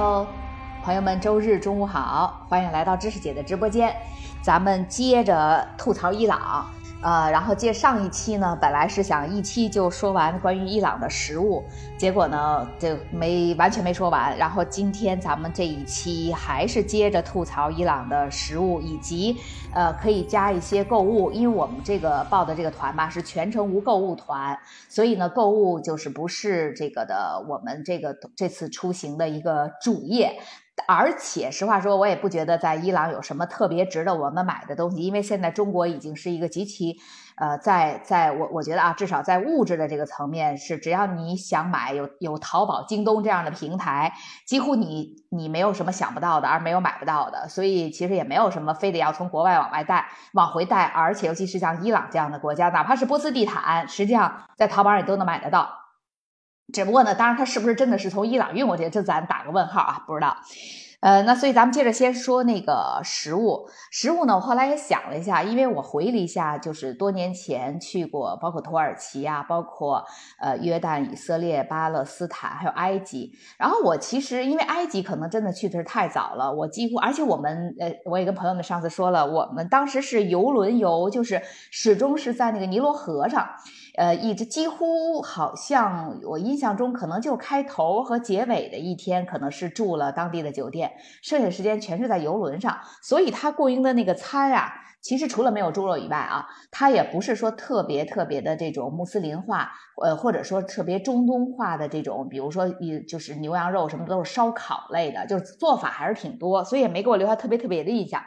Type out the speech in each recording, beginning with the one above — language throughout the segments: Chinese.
喽朋友们，周日中午好，欢迎来到知识姐的直播间，咱们接着吐槽伊朗。呃，然后接上一期呢，本来是想一期就说完关于伊朗的食物，结果呢就没完全没说完。然后今天咱们这一期还是接着吐槽伊朗的食物，以及呃可以加一些购物，因为我们这个报的这个团吧是全程无购物团，所以呢购物就是不是这个的我们这个这次出行的一个主业。而且，实话说，我也不觉得在伊朗有什么特别值得我们买的东西，因为现在中国已经是一个极其，呃，在在我我觉得啊，至少在物质的这个层面，是只要你想买，有有淘宝、京东这样的平台，几乎你你没有什么想不到的，而没有买不到的。所以其实也没有什么非得要从国外往外带、往回带，而且尤其是像伊朗这样的国家，哪怕是波斯地毯，实际上在淘宝上都能买得到。只不过呢，当然它是不是真的是从伊朗运过去，这咱打个问号啊，不知道。呃，那所以咱们接着先说那个食物。食物呢，我后来也想了一下，因为我回忆了一下，就是多年前去过，包括土耳其啊，包括呃约旦、以色列、巴勒斯坦，还有埃及。然后我其实因为埃及可能真的去的是太早了，我几乎而且我们呃我也跟朋友们上次说了，我们当时是游轮游，就是始终是在那个尼罗河上。呃，一直几乎好像我印象中，可能就开头和结尾的一天，可能是住了当地的酒店，剩下时间全是在游轮上。所以它供应的那个餐啊，其实除了没有猪肉以外啊，它也不是说特别特别的这种穆斯林化，呃，或者说特别中东化的这种，比如说一就是牛羊肉什么都是烧烤类的，就是做法还是挺多，所以也没给我留下特别特别的印象。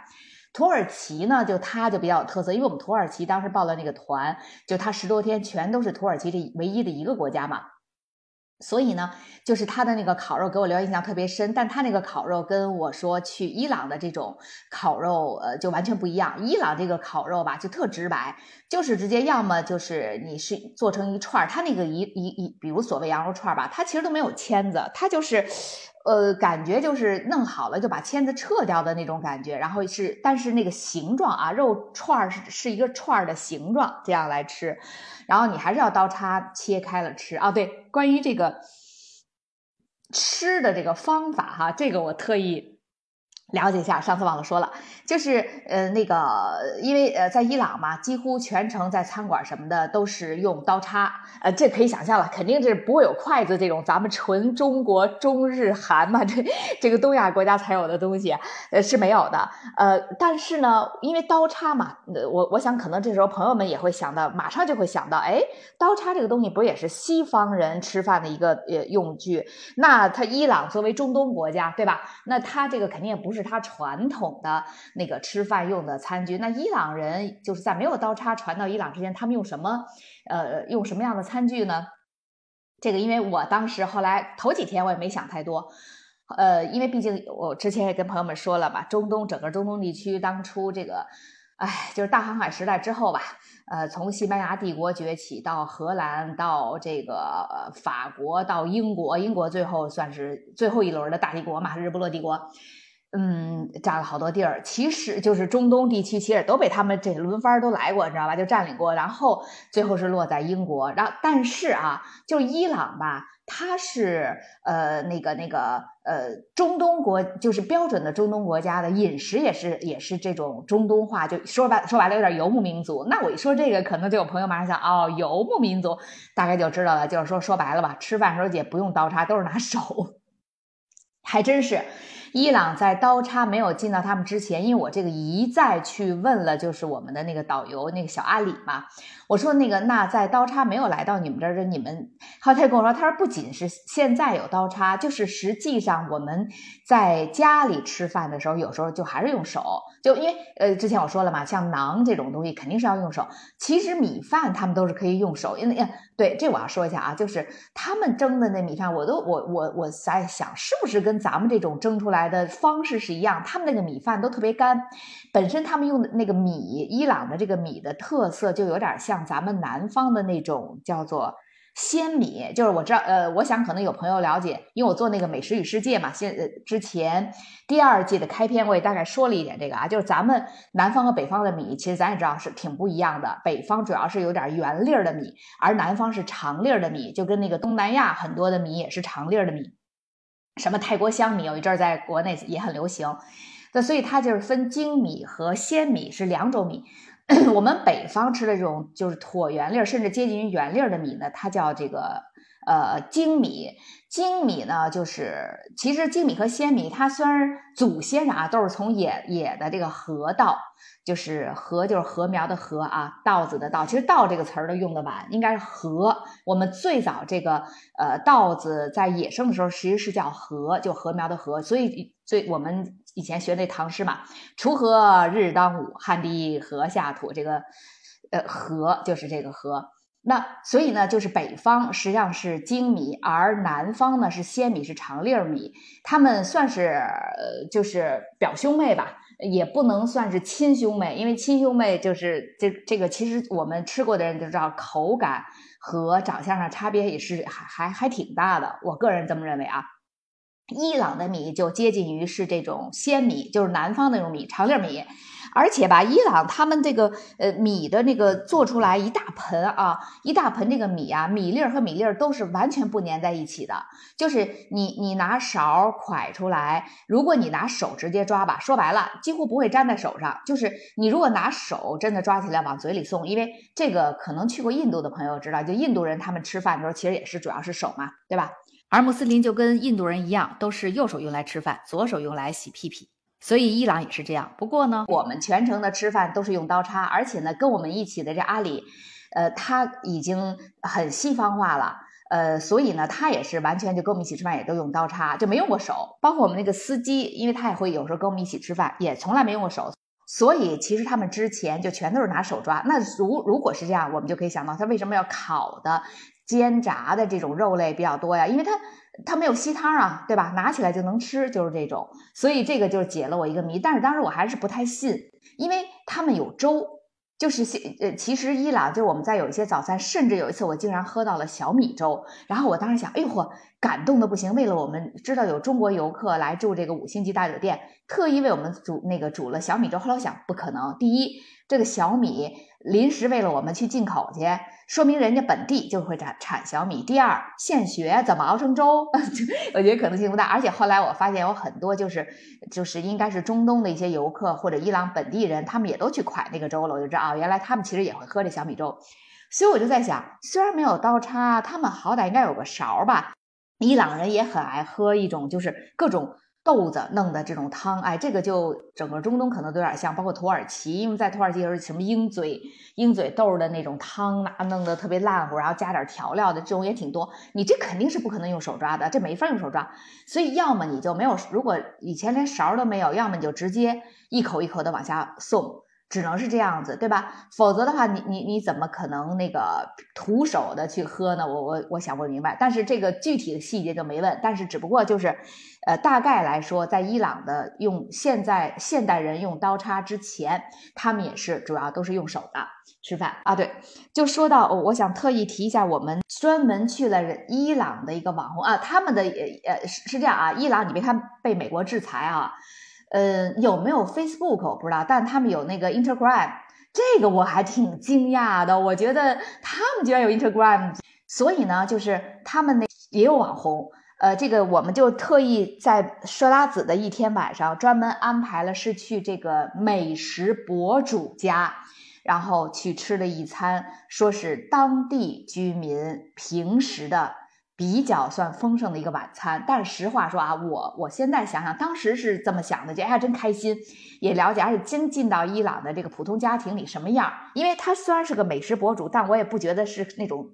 土耳其呢，就它就比较有特色，因为我们土耳其当时报的那个团，就它十多天全都是土耳其这唯一的一个国家嘛，所以呢，就是它的那个烤肉给我留下印象特别深。但它那个烤肉跟我说去伊朗的这种烤肉，呃，就完全不一样。伊朗这个烤肉吧，就特直白，就是直接要么就是你是做成一串，它那个一一一，比如所谓羊肉串儿吧，它其实都没有签子，它就是。呃，感觉就是弄好了就把签子撤掉的那种感觉，然后是，但是那个形状啊，肉串是是一个串的形状，这样来吃，然后你还是要刀叉切开了吃啊。对，关于这个吃的这个方法哈，这个我特意。了解一下，上次忘了说了，就是呃那个，因为呃在伊朗嘛，几乎全程在餐馆什么的都是用刀叉，呃这可以想象了，肯定是不会有筷子这种咱们纯中国中日韩嘛这这个东亚国家才有的东西，呃是没有的，呃但是呢，因为刀叉嘛，我我想可能这时候朋友们也会想到，马上就会想到，哎，刀叉这个东西不也是西方人吃饭的一个呃用具？那它伊朗作为中东国家，对吧？那它这个肯定也不是。他传统的那个吃饭用的餐具，那伊朗人就是在没有刀叉传到伊朗之前，他们用什么？呃，用什么样的餐具呢？这个，因为我当时后来头几天我也没想太多，呃，因为毕竟我之前也跟朋友们说了嘛，中东整个中东地区当初这个，哎，就是大航海时代之后吧，呃，从西班牙帝国崛起到荷兰，到这个法国，到英国，英国最后算是最后一轮的大帝国嘛，日不落帝国。嗯，占了好多地儿，其实就是中东地区，其实都被他们这轮番都来过，你知道吧？就占领过，然后最后是落在英国。然后，但是啊，就伊朗吧，它是呃那个那个呃中东国，就是标准的中东国家的饮食也是也是这种中东化，就说白说白了有点游牧民族。那我一说这个，可能就有朋友马上想，哦，游牧民族，大概就知道了，就是说说白了吧，吃饭时候也不用刀叉，都是拿手，还真是。伊朗在刀叉没有进到他们之前，因为我这个一再去问了，就是我们的那个导游那个小阿里嘛，我说那个那在刀叉没有来到你们这儿的你们，后来他跟我说，他说不仅是现在有刀叉，就是实际上我们在家里吃饭的时候，有时候就还是用手，就因为呃之前我说了嘛，像馕这种东西肯定是要用手，其实米饭他们都是可以用手，因为对这我要说一下啊，就是他们蒸的那米饭，我都我我我在想是不是跟咱们这种蒸出来。来的方式是一样，他们那个米饭都特别干，本身他们用的那个米，伊朗的这个米的特色就有点像咱们南方的那种叫做鲜米，就是我知道，呃，我想可能有朋友了解，因为我做那个美食与世界嘛，现呃之前第二季的开篇我也大概说了一点这个啊，就是咱们南方和北方的米，其实咱也知道是挺不一样的，北方主要是有点圆粒儿的米，而南方是长粒儿的米，就跟那个东南亚很多的米也是长粒儿的米。什么泰国香米，有一阵儿在国内也很流行。那所以它就是分精米和鲜米是两种米。我们北方吃的这种就是椭圆粒儿，甚至接近于圆粒儿的米呢，它叫这个呃精米。精米呢，就是其实精米和鲜米，它虽然祖先啊都是从野野的这个河稻。就是禾，就是禾苗的禾啊，稻子的稻。其实“稻”这个词儿都用的晚，应该是禾。我们最早这个呃稻子在野生的时候，其实是叫禾，就禾苗的禾。所以最我们以前学那唐诗嘛，“锄禾日当午，汗滴禾下土”。这个呃禾就是这个禾。那所以呢，就是北方实际上是精米，而南方呢是鲜米，是长粒儿米。他们算是呃就是表兄妹吧。也不能算是亲兄妹，因为亲兄妹就是这这个，其实我们吃过的人就知道，口感和长相上差别也是还还还挺大的。我个人这么认为啊。伊朗的米就接近于是这种鲜米，就是南方那种米，长粒米。而且吧，伊朗他们这个呃米的那个做出来一大盆啊，一大盆这个米啊，米粒儿和米粒儿都是完全不粘在一起的。就是你你拿勺蒯出来，如果你拿手直接抓吧，说白了几乎不会粘在手上。就是你如果拿手真的抓起来往嘴里送，因为这个可能去过印度的朋友知道，就印度人他们吃饭的时候其实也是主要是手嘛，对吧？而穆斯林就跟印度人一样，都是右手用来吃饭，左手用来洗屁屁。所以伊朗也是这样。不过呢，我们全程的吃饭都是用刀叉，而且呢，跟我们一起的这阿里，呃，他已经很西方化了，呃，所以呢，他也是完全就跟我们一起吃饭也都用刀叉，就没用过手。包括我们那个司机，因为他也会有时候跟我们一起吃饭，也从来没用过手。所以其实他们之前就全都是拿手抓。那如如果是这样，我们就可以想到他为什么要烤的、煎炸的这种肉类比较多呀？因为他。它没有吸汤啊，对吧？拿起来就能吃，就是这种，所以这个就是解了我一个谜。但是当时我还是不太信，因为他们有粥，就是呃，其实伊朗就是我们在有一些早餐，甚至有一次我竟然喝到了小米粥，然后我当时想，哎呦嚯，感动的不行。为了我们知道有中国游客来住这个五星级大酒店，特意为我们煮那个煮了小米粥。后来我想，不可能，第一，这个小米临时为了我们去进口去。说明人家本地就会产产小米。第二，现学怎么熬成粥，我觉得可能性不大。而且后来我发现有很多就是就是应该是中东的一些游客或者伊朗本地人，他们也都去蒯那个粥了。我就知道啊，原来他们其实也会喝这小米粥。所以我就在想，虽然没有刀叉，他们好歹应该有个勺吧。伊朗人也很爱喝一种就是各种。豆子弄的这种汤，哎，这个就整个中东可能都有点像，包括土耳其，因为在土耳其有什么鹰嘴鹰嘴豆的那种汤，那弄得特别烂糊，然后加点调料的这种也挺多。你这肯定是不可能用手抓的，这没法用手抓。所以要么你就没有，如果以前连勺都没有，要么你就直接一口一口的往下送。只能是这样子，对吧？否则的话，你你你怎么可能那个徒手的去喝呢？我我我想不明白。但是这个具体的细节就没问。但是只不过就是，呃，大概来说，在伊朗的用现在现代人用刀叉之前，他们也是主要都是用手的吃饭啊。对，就说到，我想特意提一下，我们专门去了伊朗的一个网红啊，他们的呃是是这样啊，伊朗你别看被美国制裁啊。呃，有没有 Facebook 我不知道，但他们有那个 Instagram，这个我还挺惊讶的。我觉得他们居然有 Instagram，所以呢，就是他们那也有网红。呃，这个我们就特意在设拉子的一天晚上，专门安排了是去这个美食博主家，然后去吃了一餐，说是当地居民平时的。比较算丰盛的一个晚餐，但是实话说啊，我我现在想想，当时是这么想的，觉得还真开心，也了解，而且进进到伊朗的这个普通家庭里什么样，因为他虽然是个美食博主，但我也不觉得是那种。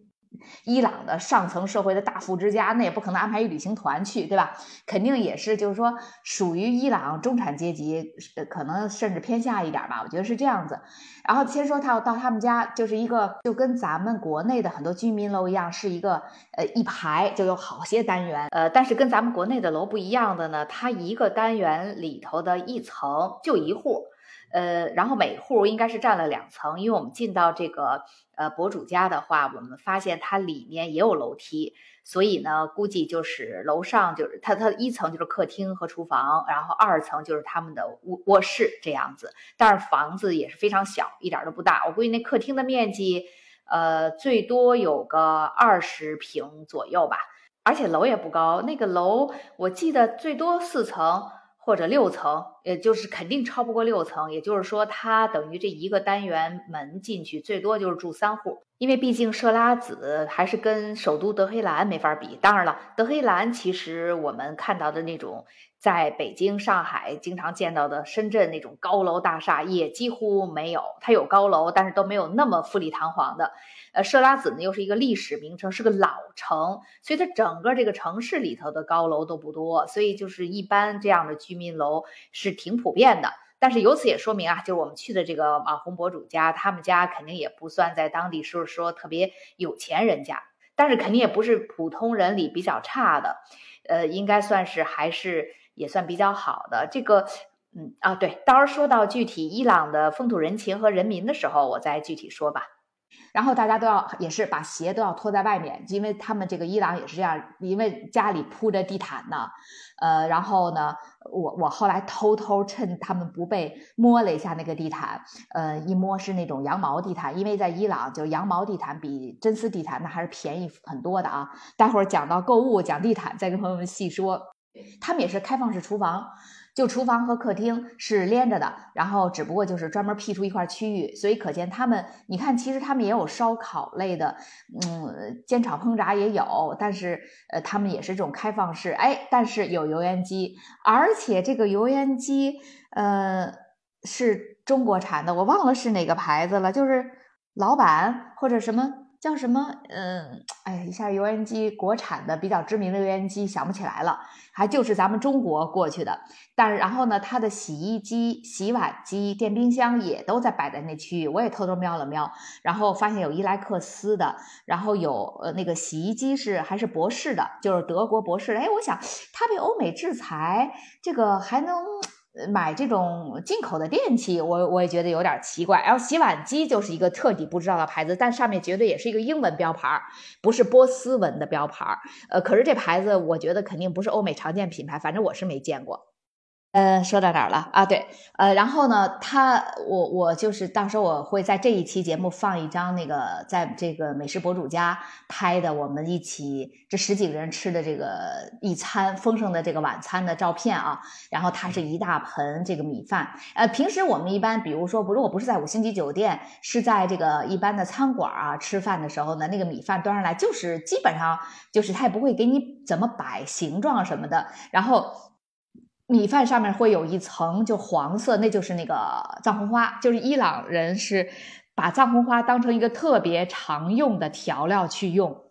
伊朗的上层社会的大富之家，那也不可能安排一旅行团去，对吧？肯定也是，就是说属于伊朗中产阶级，可能甚至偏下一点吧。我觉得是这样子。然后先说他要到他们家，就是一个就跟咱们国内的很多居民楼一样，是一个呃一排就有好些单元。呃，但是跟咱们国内的楼不一样的呢，它一个单元里头的一层就一户。呃，然后每户应该是占了两层，因为我们进到这个呃博主家的话，我们发现它里面也有楼梯，所以呢，估计就是楼上就是它它一层就是客厅和厨房，然后二层就是他们的卧卧室这样子。但是房子也是非常小，一点都不大。我估计那客厅的面积，呃，最多有个二十平左右吧。而且楼也不高，那个楼我记得最多四层或者六层，也就是肯定超不过六层。也就是说，它等于这一个单元门进去最多就是住三户，因为毕竟设拉子还是跟首都德黑兰没法比。当然了，德黑兰其实我们看到的那种。在北京、上海经常见到的深圳那种高楼大厦也几乎没有，它有高楼，但是都没有那么富丽堂皇的。呃，设拉子呢又是一个历史名城，是个老城，所以它整个这个城市里头的高楼都不多，所以就是一般这样的居民楼是挺普遍的。但是由此也说明啊，就是我们去的这个网红博主家，他们家肯定也不算在当地是说特别有钱人家，但是肯定也不是普通人里比较差的，呃，应该算是还是。也算比较好的这个，嗯啊，对，到时候说到具体伊朗的风土人情和人民的时候，我再具体说吧。然后大家都要也是把鞋都要脱在外面，因为他们这个伊朗也是这样，因为家里铺着地毯呢。呃，然后呢，我我后来偷偷趁他们不备摸了一下那个地毯，呃，一摸是那种羊毛地毯，因为在伊朗就羊毛地毯比真丝地毯那还是便宜很多的啊。待会儿讲到购物讲地毯，再跟朋友们细说。他们也是开放式厨房，就厨房和客厅是连着的，然后只不过就是专门辟出一块区域，所以可见他们，你看，其实他们也有烧烤类的，嗯，煎炒烹炸也有，但是呃，他们也是这种开放式，哎，但是有油烟机，而且这个油烟机，呃，是中国产的，我忘了是哪个牌子了，就是老板或者什么。叫什么？嗯，哎，一下油烟机国产的比较知名的油烟机想不起来了，还就是咱们中国过去的。但是然后呢，它的洗衣机、洗碗机、电冰箱也都在摆在那区域，我也偷偷瞄了瞄，然后发现有伊莱克斯的，然后有呃那个洗衣机是还是博士的，就是德国博士的。哎，我想它被欧美制裁，这个还能。买这种进口的电器，我我也觉得有点奇怪。然后洗碗机就是一个彻底不知道的牌子，但上面绝对也是一个英文标牌，不是波斯文的标牌。呃，可是这牌子我觉得肯定不是欧美常见品牌，反正我是没见过。呃，说到哪儿了啊？对，呃，然后呢，他我我就是到时候我会在这一期节目放一张那个在这个美食博主家拍的我们一起这十几个人吃的这个一餐丰盛的这个晚餐的照片啊。然后它是一大盆这个米饭。呃，平时我们一般比如说不如果不是在五星级酒店，是在这个一般的餐馆啊吃饭的时候呢，那个米饭端上来就是基本上就是他也不会给你怎么摆形状什么的，然后。米饭上面会有一层就黄色，那就是那个藏红花，就是伊朗人是把藏红花当成一个特别常用的调料去用。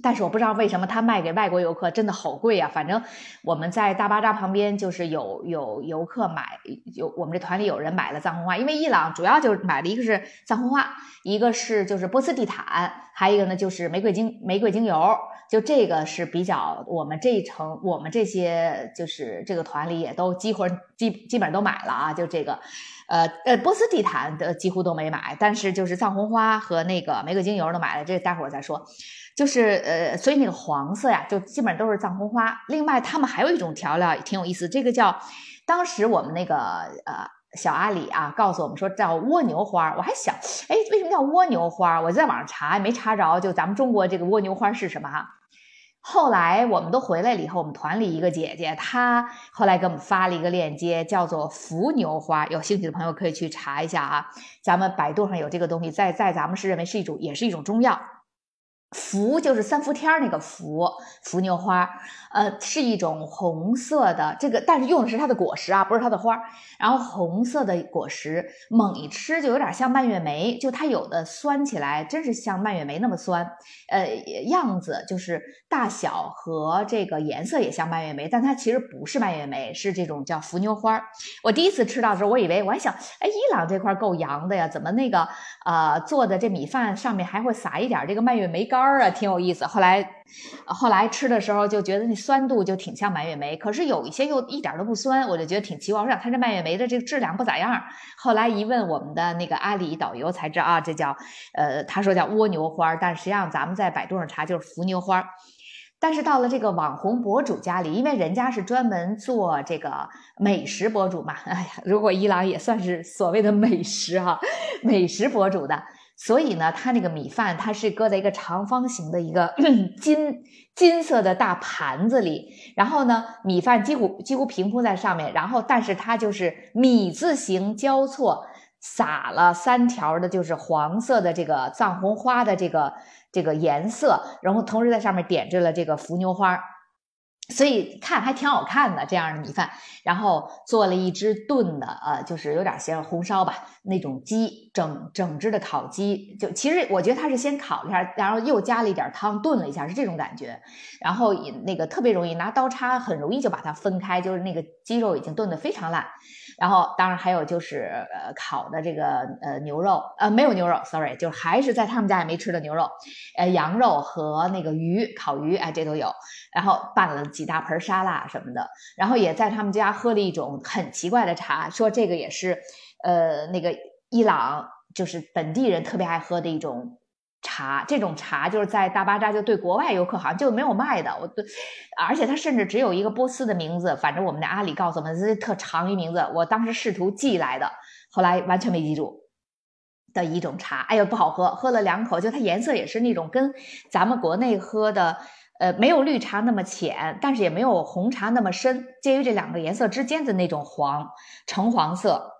但是我不知道为什么他卖给外国游客真的好贵啊！反正我们在大巴扎旁边就是有有游客买，有我们这团里有人买了藏红花，因为伊朗主要就是买的一个是藏红花，一个是就是波斯地毯，还有一个呢就是玫瑰精玫瑰精油，就这个是比较我们这一层我们这些就是这个团里也都几乎基基本上都买了啊，就这个，呃呃波斯地毯的几乎都没买，但是就是藏红花和那个玫瑰精油都买了，这待会儿再说。就是呃，所以那个黄色呀，就基本上都是藏红花。另外，他们还有一种调料也挺有意思，这个叫，当时我们那个呃小阿里啊告诉我们说叫蜗牛花。我还想，哎，为什么叫蜗牛花？我在网上查也没查着，就咱们中国这个蜗牛花是什么哈？后来我们都回来了以后，我们团里一个姐姐，她后来给我们发了一个链接，叫做伏牛花。有兴趣的朋友可以去查一下啊，咱们百度上有这个东西，在在咱们是认为是一种，也是一种中药。伏就是三伏天儿那个伏，伏牛花，呃，是一种红色的这个，但是用的是它的果实啊，不是它的花儿。然后红色的果实，猛一吃就有点像蔓越莓，就它有的酸起来，真是像蔓越莓那么酸。呃，样子就是大小和这个颜色也像蔓越莓，但它其实不是蔓越莓，是这种叫伏牛花。我第一次吃到的时候，我以为我还想，哎，伊朗这块够洋的呀，怎么那个呃做的这米饭上面还会撒一点这个蔓越莓？干儿啊，挺有意思。后来，后来吃的时候就觉得那酸度就挺像蔓越莓，可是有一些又一点都不酸，我就觉得挺奇怪。我想它这蔓越莓的这个质量不咋样。后来一问我们的那个阿里导游才知道啊，这叫呃，他说叫蜗牛花，但实际上咱们在百度上查就是伏牛花。但是到了这个网红博主家里，因为人家是专门做这个美食博主嘛，哎呀，如果伊朗也算是所谓的美食哈，美食博主的。所以呢，它那个米饭它是搁在一个长方形的一个 金金色的大盘子里，然后呢，米饭几乎几乎平铺在上面，然后但是它就是米字形交错，撒了三条的，就是黄色的这个藏红花的这个这个颜色，然后同时在上面点缀了这个伏牛花。所以看还挺好看的这样的米饭，然后做了一只炖的，呃，就是有点像红烧吧那种鸡，整整只的烤鸡，就其实我觉得它是先烤一下，然后又加了一点汤炖了一下，是这种感觉。然后那个特别容易拿刀叉，很容易就把它分开，就是那个鸡肉已经炖得非常烂。然后当然还有就是呃烤的这个呃牛肉，呃没有牛肉，sorry，就还是在他们家也没吃的牛肉，呃羊肉和那个鱼烤鱼，哎这都有。然后拌了几大盆沙拉什么的，然后也在他们家喝了一种很奇怪的茶，说这个也是，呃，那个伊朗就是本地人特别爱喝的一种茶。这种茶就是在大巴扎就对国外游客好像就没有卖的，我，而且它甚至只有一个波斯的名字。反正我们的阿里告诉我们这特长一名字，我当时试图记来的，后来完全没记住的一种茶。哎呦，不好喝，喝了两口，就它颜色也是那种跟咱们国内喝的。呃，没有绿茶那么浅，但是也没有红茶那么深，介于这两个颜色之间的那种黄，橙黄色。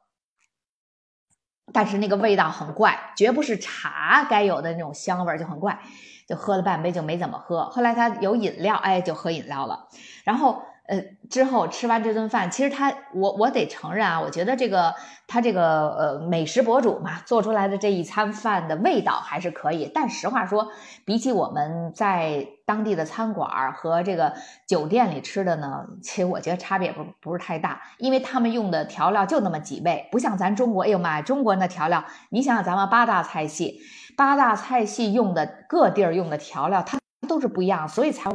但是那个味道很怪，绝不是茶该有的那种香味，就很怪。就喝了半杯就没怎么喝，后来他有饮料，哎，就喝饮料了。然后。呃，之后吃完这顿饭，其实他，我我得承认啊，我觉得这个他这个呃美食博主嘛，做出来的这一餐饭的味道还是可以。但实话说，比起我们在当地的餐馆和这个酒店里吃的呢，其实我觉得差别不不是太大，因为他们用的调料就那么几味，不像咱中国，哎呦妈呀，中国那调料，你想想咱们八大菜系，八大菜系用的各地儿用的调料，它都是不一样，所以才。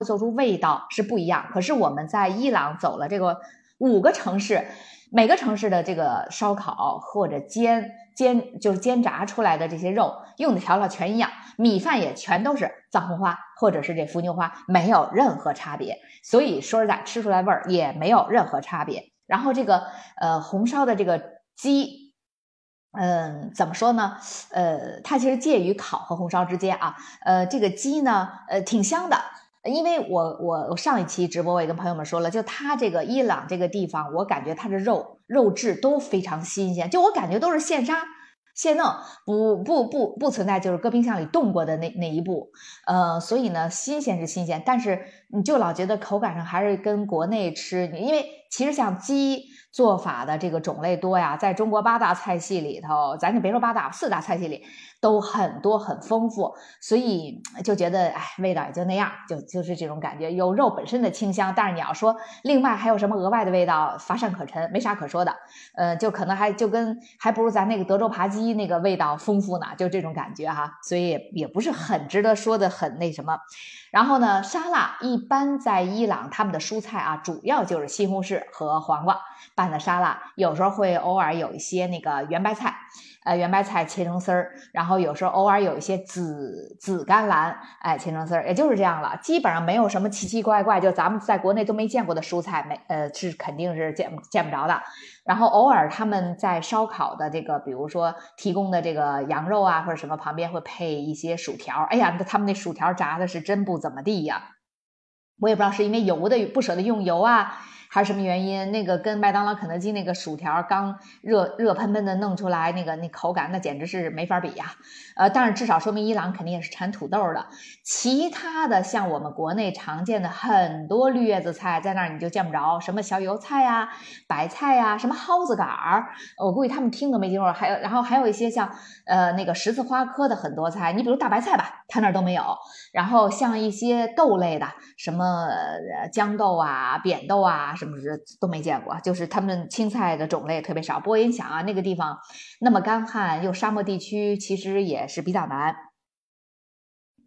做出味道是不一样，可是我们在伊朗走了这个五个城市，每个城市的这个烧烤或者煎煎就是煎炸出来的这些肉用的调料全一样，米饭也全都是藏红花或者是这伏牛花，没有任何差别。所以说实在吃出来味儿也没有任何差别。然后这个呃红烧的这个鸡，嗯，怎么说呢？呃，它其实介于烤和红烧之间啊。呃，这个鸡呢，呃，挺香的。因为我我我上一期直播我也跟朋友们说了，就他这个伊朗这个地方，我感觉他的肉肉质都非常新鲜，就我感觉都是现杀现弄，不不不不存在就是搁冰箱里冻过的那那一步，呃，所以呢新鲜是新鲜，但是你就老觉得口感上还是跟国内吃，因为其实像鸡做法的这个种类多呀，在中国八大菜系里头，咱就别说八大四大菜系里。都很多很丰富，所以就觉得哎，味道也就那样，就就是这种感觉。有肉本身的清香，但是你要说另外还有什么额外的味道，乏善可陈，没啥可说的。呃，就可能还就跟还不如咱那个德州扒鸡那个味道丰富呢，就这种感觉哈。所以也不是很值得说的很那什么。然后呢，沙拉一般在伊朗他们的蔬菜啊，主要就是西红柿和黄瓜拌的沙拉，有时候会偶尔有一些那个圆白菜。呃，圆白菜切成丝儿，然后有时候偶尔有一些紫紫甘蓝，哎，切成丝儿，也就是这样了。基本上没有什么奇奇怪怪，就咱们在国内都没见过的蔬菜，没呃是肯定是见见不着的。然后偶尔他们在烧烤的这个，比如说提供的这个羊肉啊或者什么旁边会配一些薯条。哎呀，他们那薯条炸的是真不怎么地呀，我也不知道是因为油的不舍得用油啊。还是什么原因？那个跟麦当劳、肯德基那个薯条刚热热喷喷的弄出来，那个那口感那简直是没法比呀。呃，但是至少说明伊朗肯定也是产土豆的。其他的像我们国内常见的很多绿叶子菜，在那儿你就见不着，什么小油菜呀、白菜呀、什么蒿子杆儿，我估计他们听都没听过。还有，然后还有一些像呃那个十字花科的很多菜，你比如大白菜吧，他那儿都没有。然后像一些豆类的，什么豇豆啊、扁豆啊。是不是都没见过？就是他们青菜的种类特别少。不过你想啊，那个地方那么干旱又沙漠地区，其实也是比较难。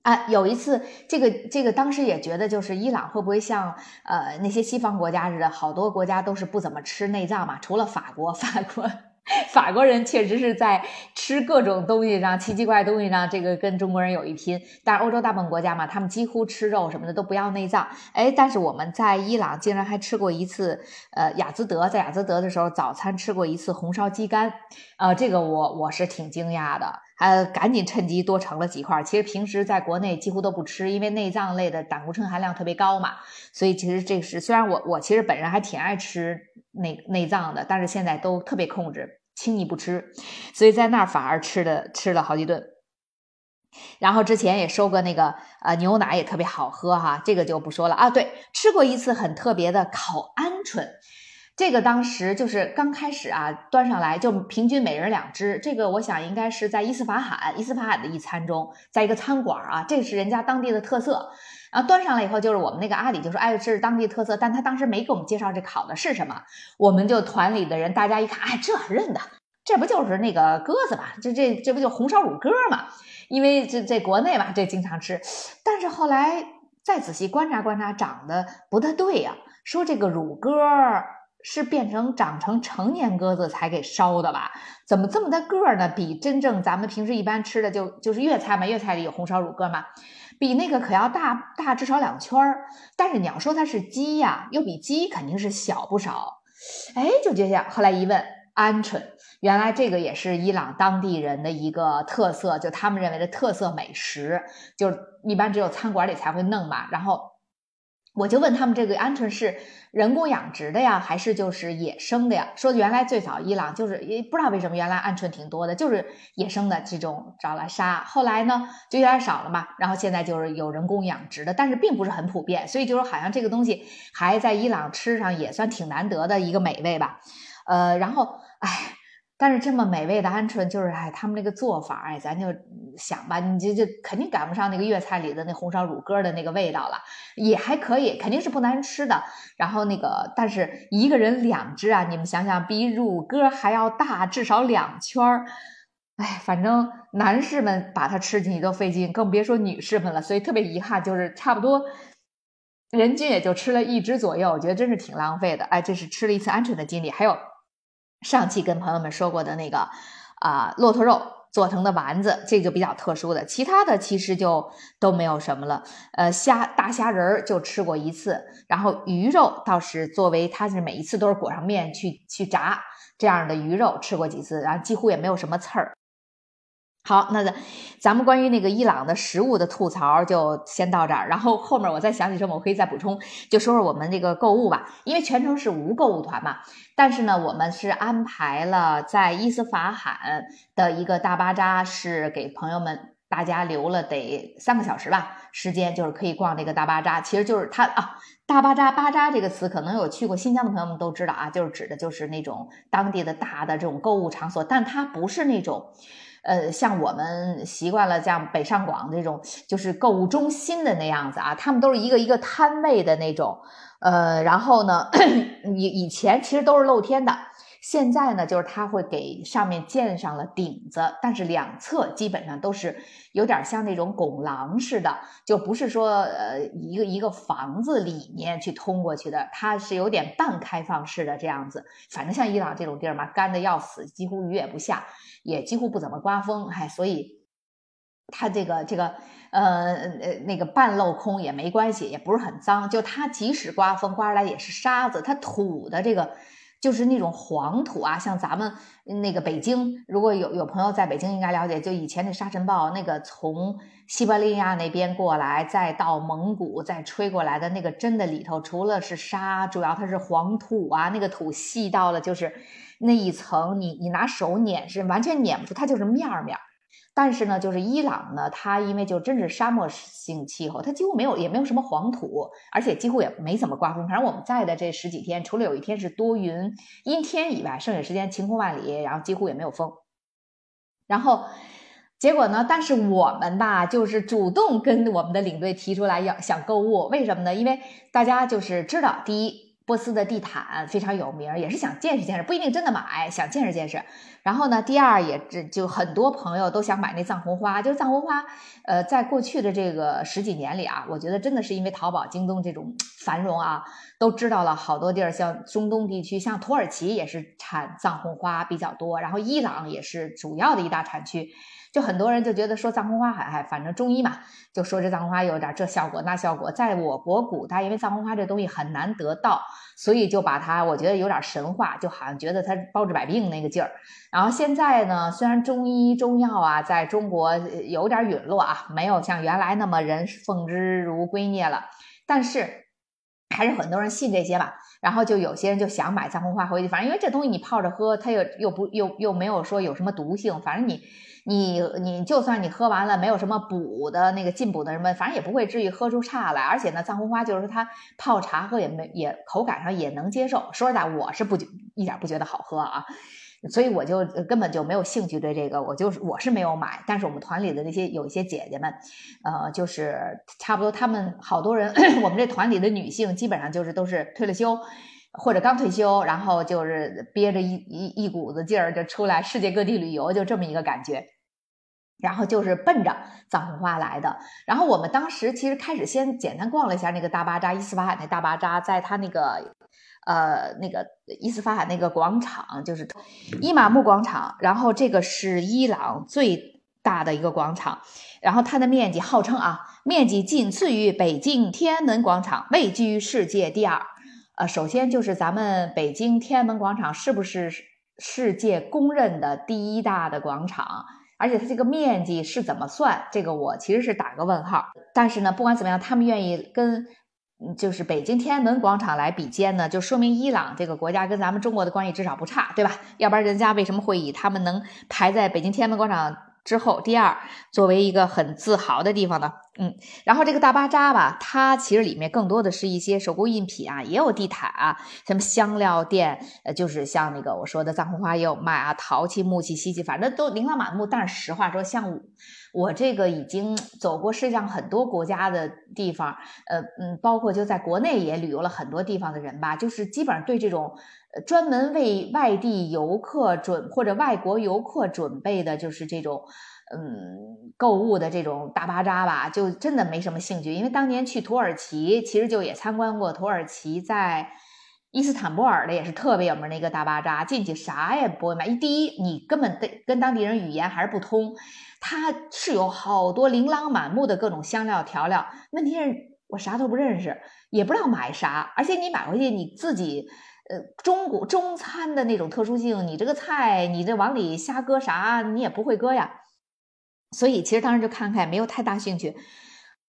啊，有一次，这个这个当时也觉得，就是伊朗会不会像呃那些西方国家似的，好多国家都是不怎么吃内脏嘛？除了法国，法国。法国人确实是在吃各种东西上奇奇怪东西上，这个跟中国人有一拼。但是欧洲大部分国家嘛，他们几乎吃肉什么的都不要内脏。哎，但是我们在伊朗竟然还吃过一次，呃，雅兹德在雅兹德的时候早餐吃过一次红烧鸡肝，呃，这个我我是挺惊讶的。还赶紧趁机多盛了几块。其实平时在国内几乎都不吃，因为内脏类的胆固醇含量特别高嘛。所以其实这是虽然我我其实本人还挺爱吃内内脏的，但是现在都特别控制，轻易不吃。所以在那儿反而吃的吃了好几顿。然后之前也收过那个呃牛奶也特别好喝哈，这个就不说了啊。对，吃过一次很特别的烤鹌鹑。这个当时就是刚开始啊，端上来就平均每人两只。这个我想应该是在伊斯法罕，伊斯法罕的一餐中，在一个餐馆啊，这是人家当地的特色。然后端上来以后，就是我们那个阿里就说，哎，这是当地特色，但他当时没给我们介绍这烤的是什么。我们就团里的人，大家一看，哎，这认得，这不就是那个鸽子嘛？这这这不就红烧乳鸽嘛？因为这这国内吧，这经常吃。但是后来再仔细观察观察，长得不太对呀，说这个乳鸽。是变成长成成年鸽子才给烧的吧？怎么这么大个儿呢？比真正咱们平时一般吃的就就是粤菜嘛，粤菜里有红烧乳鸽嘛，比那个可要大大至少两圈儿。但是你要说它是鸡呀，又比鸡肯定是小不少。哎，就这样。后来一问，鹌鹑，原来这个也是伊朗当地人的一个特色，就他们认为的特色美食，就一般只有餐馆里才会弄嘛。然后我就问他们，这个鹌鹑是？人工养殖的呀，还是就是野生的呀？说原来最早伊朗就是也不知道为什么原来鹌鹑挺多的，就是野生的这种找来杀。后来呢就有点少了嘛，然后现在就是有人工养殖的，但是并不是很普遍，所以就是好像这个东西还在伊朗吃上也算挺难得的一个美味吧。呃，然后哎。但是这么美味的鹌鹑，就是哎，他们那个做法，哎，咱就想吧，你这这肯定赶不上那个粤菜里的那红烧乳鸽的那个味道了，也还可以，肯定是不难吃的。然后那个，但是一个人两只啊，你们想想，比乳鸽还要大至少两圈儿，哎，反正男士们把它吃进去都费劲，更别说女士们了。所以特别遗憾，就是差不多人均也就吃了一只左右，我觉得真是挺浪费的。哎，这是吃了一次鹌鹑的经历，还有。上期跟朋友们说过的那个啊，骆驼肉做成的丸子，这个比较特殊的，其他的其实就都没有什么了。呃，虾大虾仁儿就吃过一次，然后鱼肉倒是作为它是每一次都是裹上面去去炸这样的鱼肉吃过几次，然后几乎也没有什么刺儿。好，那咱咱们关于那个伊朗的食物的吐槽就先到这儿，然后后面我再想起什么，我可以再补充，就说说我们这个购物吧。因为全程是无购物团嘛，但是呢，我们是安排了在伊斯法罕的一个大巴扎，是给朋友们大家留了得三个小时吧时间，就是可以逛这个大巴扎。其实就是它啊，大巴扎巴扎这个词，可能有去过新疆的朋友们都知道啊，就是指的就是那种当地的大的这种购物场所，但它不是那种。呃，像我们习惯了像北上广这种，就是购物中心的那样子啊，他们都是一个一个摊位的那种，呃，然后呢，以以前其实都是露天的。现在呢，就是它会给上面建上了顶子，但是两侧基本上都是有点像那种拱廊似的，就不是说呃一个一个房子里面去通过去的，它是有点半开放式的这样子。反正像伊朗这种地儿嘛，干的要死，几乎雨也不下，也几乎不怎么刮风，哎，所以它这个这个呃呃那个半镂空也没关系，也不是很脏。就它即使刮风刮来也是沙子，它土的这个。就是那种黄土啊，像咱们那个北京，如果有有朋友在北京，应该了解，就以前那沙尘暴，那个从西伯利亚那边过来，再到蒙古再吹过来的那个，真的里头除了是沙，主要它是黄土啊，那个土细到了就是那一层，你你拿手捻是完全捻不出，它就是面儿面儿。但是呢，就是伊朗呢，它因为就真是沙漠性气候，它几乎没有，也没有什么黄土，而且几乎也没怎么刮风。反正我们在的这十几天，除了有一天是多云阴天以外，剩下时间晴空万里，然后几乎也没有风。然后结果呢，但是我们吧，就是主动跟我们的领队提出来要想购物，为什么呢？因为大家就是知道，第一。波斯的地毯非常有名，也是想见识见识，不一定真的买，想见识见识。然后呢，第二也这就很多朋友都想买那藏红花，就是藏红花。呃，在过去的这个十几年里啊，我觉得真的是因为淘宝、京东这种繁荣啊，都知道了好多地儿，像中东地区，像土耳其也是产藏红花比较多，然后伊朗也是主要的一大产区。就很多人就觉得说藏红花还还反正中医嘛，就说这藏红花有点这效果那效果。在我国古代，因为藏红花这东西很难得到，所以就把它我觉得有点神话，就好像觉得它包治百病那个劲儿。然后现在呢，虽然中医中药啊在中国有点陨落啊，没有像原来那么人奉之如圭臬了，但是还是很多人信这些吧。然后就有些人就想买藏红花回去，反正因为这东西你泡着喝，它又又不又又没有说有什么毒性，反正你你你就算你喝完了没有什么补的那个进补的什么，反正也不会至于喝出差来。而且呢，藏红花就是它泡茶喝也没也口感上也能接受。说实在，我是不一点不觉得好喝啊。所以我就根本就没有兴趣对这个，我就是我是没有买。但是我们团里的那些有一些姐姐们，呃，就是差不多，她们好多人，我们这团里的女性基本上就是都是退了休或者刚退休，然后就是憋着一一一股子劲儿就出来世界各地旅游，就这么一个感觉。然后就是奔着藏红花来的。然后我们当时其实开始先简单逛了一下那个大巴扎伊斯法罕那大巴扎，在他那个。呃，那个伊斯法罕那个广场就是伊玛目广场，然后这个是伊朗最大的一个广场，然后它的面积号称啊，面积仅次于北京天安门广场，位居世界第二。呃，首先就是咱们北京天安门广场是不是世界公认的第一大的广场？而且它这个面积是怎么算？这个我其实是打个问号。但是呢，不管怎么样，他们愿意跟。嗯，就是北京天安门广场来比肩呢，就说明伊朗这个国家跟咱们中国的关系至少不差，对吧？要不然人家为什么会以他们能排在北京天安门广场之后第二，作为一个很自豪的地方呢？嗯，然后这个大巴扎吧，它其实里面更多的是一些手工艺品啊，也有地毯啊，什么香料店，呃，就是像那个我说的藏红花也有卖啊，陶器、木器、漆器，反正都琳琅满目。但是实话说，像我我这个已经走过世界上很多国家的地方，呃，嗯，包括就在国内也旅游了很多地方的人吧，就是基本上对这种专门为外地游客准或者外国游客准备的，就是这种。嗯，购物的这种大巴扎吧，就真的没什么兴趣。因为当年去土耳其，其实就也参观过土耳其在伊斯坦布尔的，也是特别有名的一个大巴扎。进去啥也不会买，第一你根本得跟当地人语言还是不通。它是有好多琳琅满目的各种香料调料，问题是我啥都不认识，也不知道买啥。而且你买回去你自己，呃，中国中餐的那种特殊性，你这个菜你这往里瞎搁啥，你也不会搁呀。所以其实当时就看看，没有太大兴趣，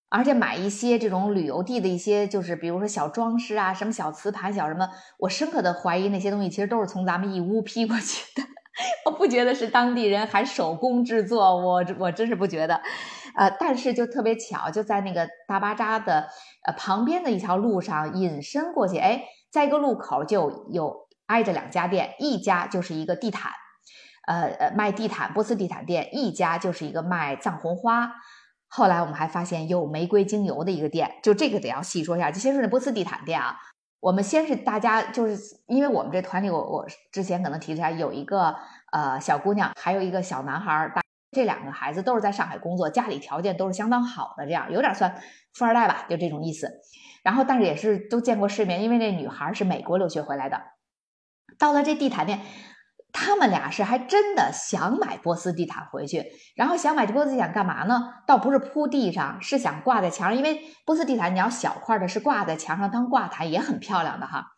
而且买一些这种旅游地的一些，就是比如说小装饰啊，什么小瓷盘、小什么，我深刻的怀疑那些东西其实都是从咱们义乌批过去的，我不觉得是当地人还手工制作，我我真是不觉得，呃，但是就特别巧，就在那个大巴扎的呃旁边的一条路上隐身过去，哎，在一个路口就有挨着两家店，一家就是一个地毯。呃呃，卖地毯波斯地毯店一家就是一个卖藏红花，后来我们还发现有玫瑰精油的一个店，就这个得要细说一下。就先说那波斯地毯店啊，我们先是大家就是因为我们这团里，我我之前可能提出来，有一个呃小姑娘，还有一个小男孩儿，大这两个孩子都是在上海工作，家里条件都是相当好的，这样有点算富二代吧，就这种意思。然后但是也是都见过世面，因为那女孩是美国留学回来的，到了这地毯店。他们俩是还真的想买波斯地毯回去，然后想买这波斯地毯干嘛呢？倒不是铺地上，是想挂在墙上，因为波斯地毯你要小块的，是挂在墙上当挂毯也很漂亮的哈。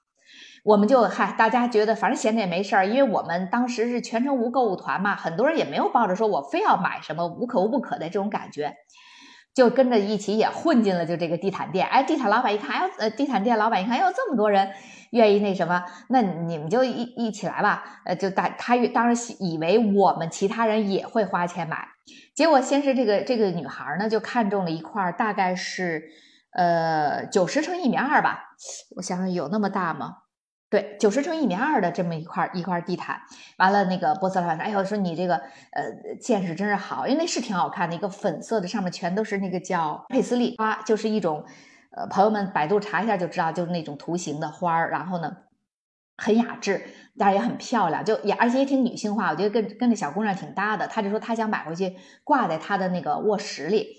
我们就嗨，大家觉得反正闲着也没事儿，因为我们当时是全程无购物团嘛，很多人也没有抱着说我非要买什么无可无不可的这种感觉，就跟着一起也混进了就这个地毯店。哎，地毯老板一看，哎，呃，地毯店老板一看，哟，这么多人。愿意那什么，那你们就一一起来吧。呃，就大他当时以为我们其他人也会花钱买，结果先是这个这个女孩呢就看中了一块，大概是呃九十乘一米二吧。我想想有那么大吗？对，九十乘一米二的这么一块一块地毯。完了，那个波斯老板说：“哎呦，说你这个呃见识真是好，因为那是挺好看的，一个粉色的，上面全都是那个叫佩斯利花，就是一种。”呃，朋友们，百度查一下就知道，就是那种图形的花儿，然后呢，很雅致，但是也很漂亮，就也而且也挺女性化，我觉得跟跟这小姑娘挺搭的。他就说他想买回去挂在他的那个卧室里，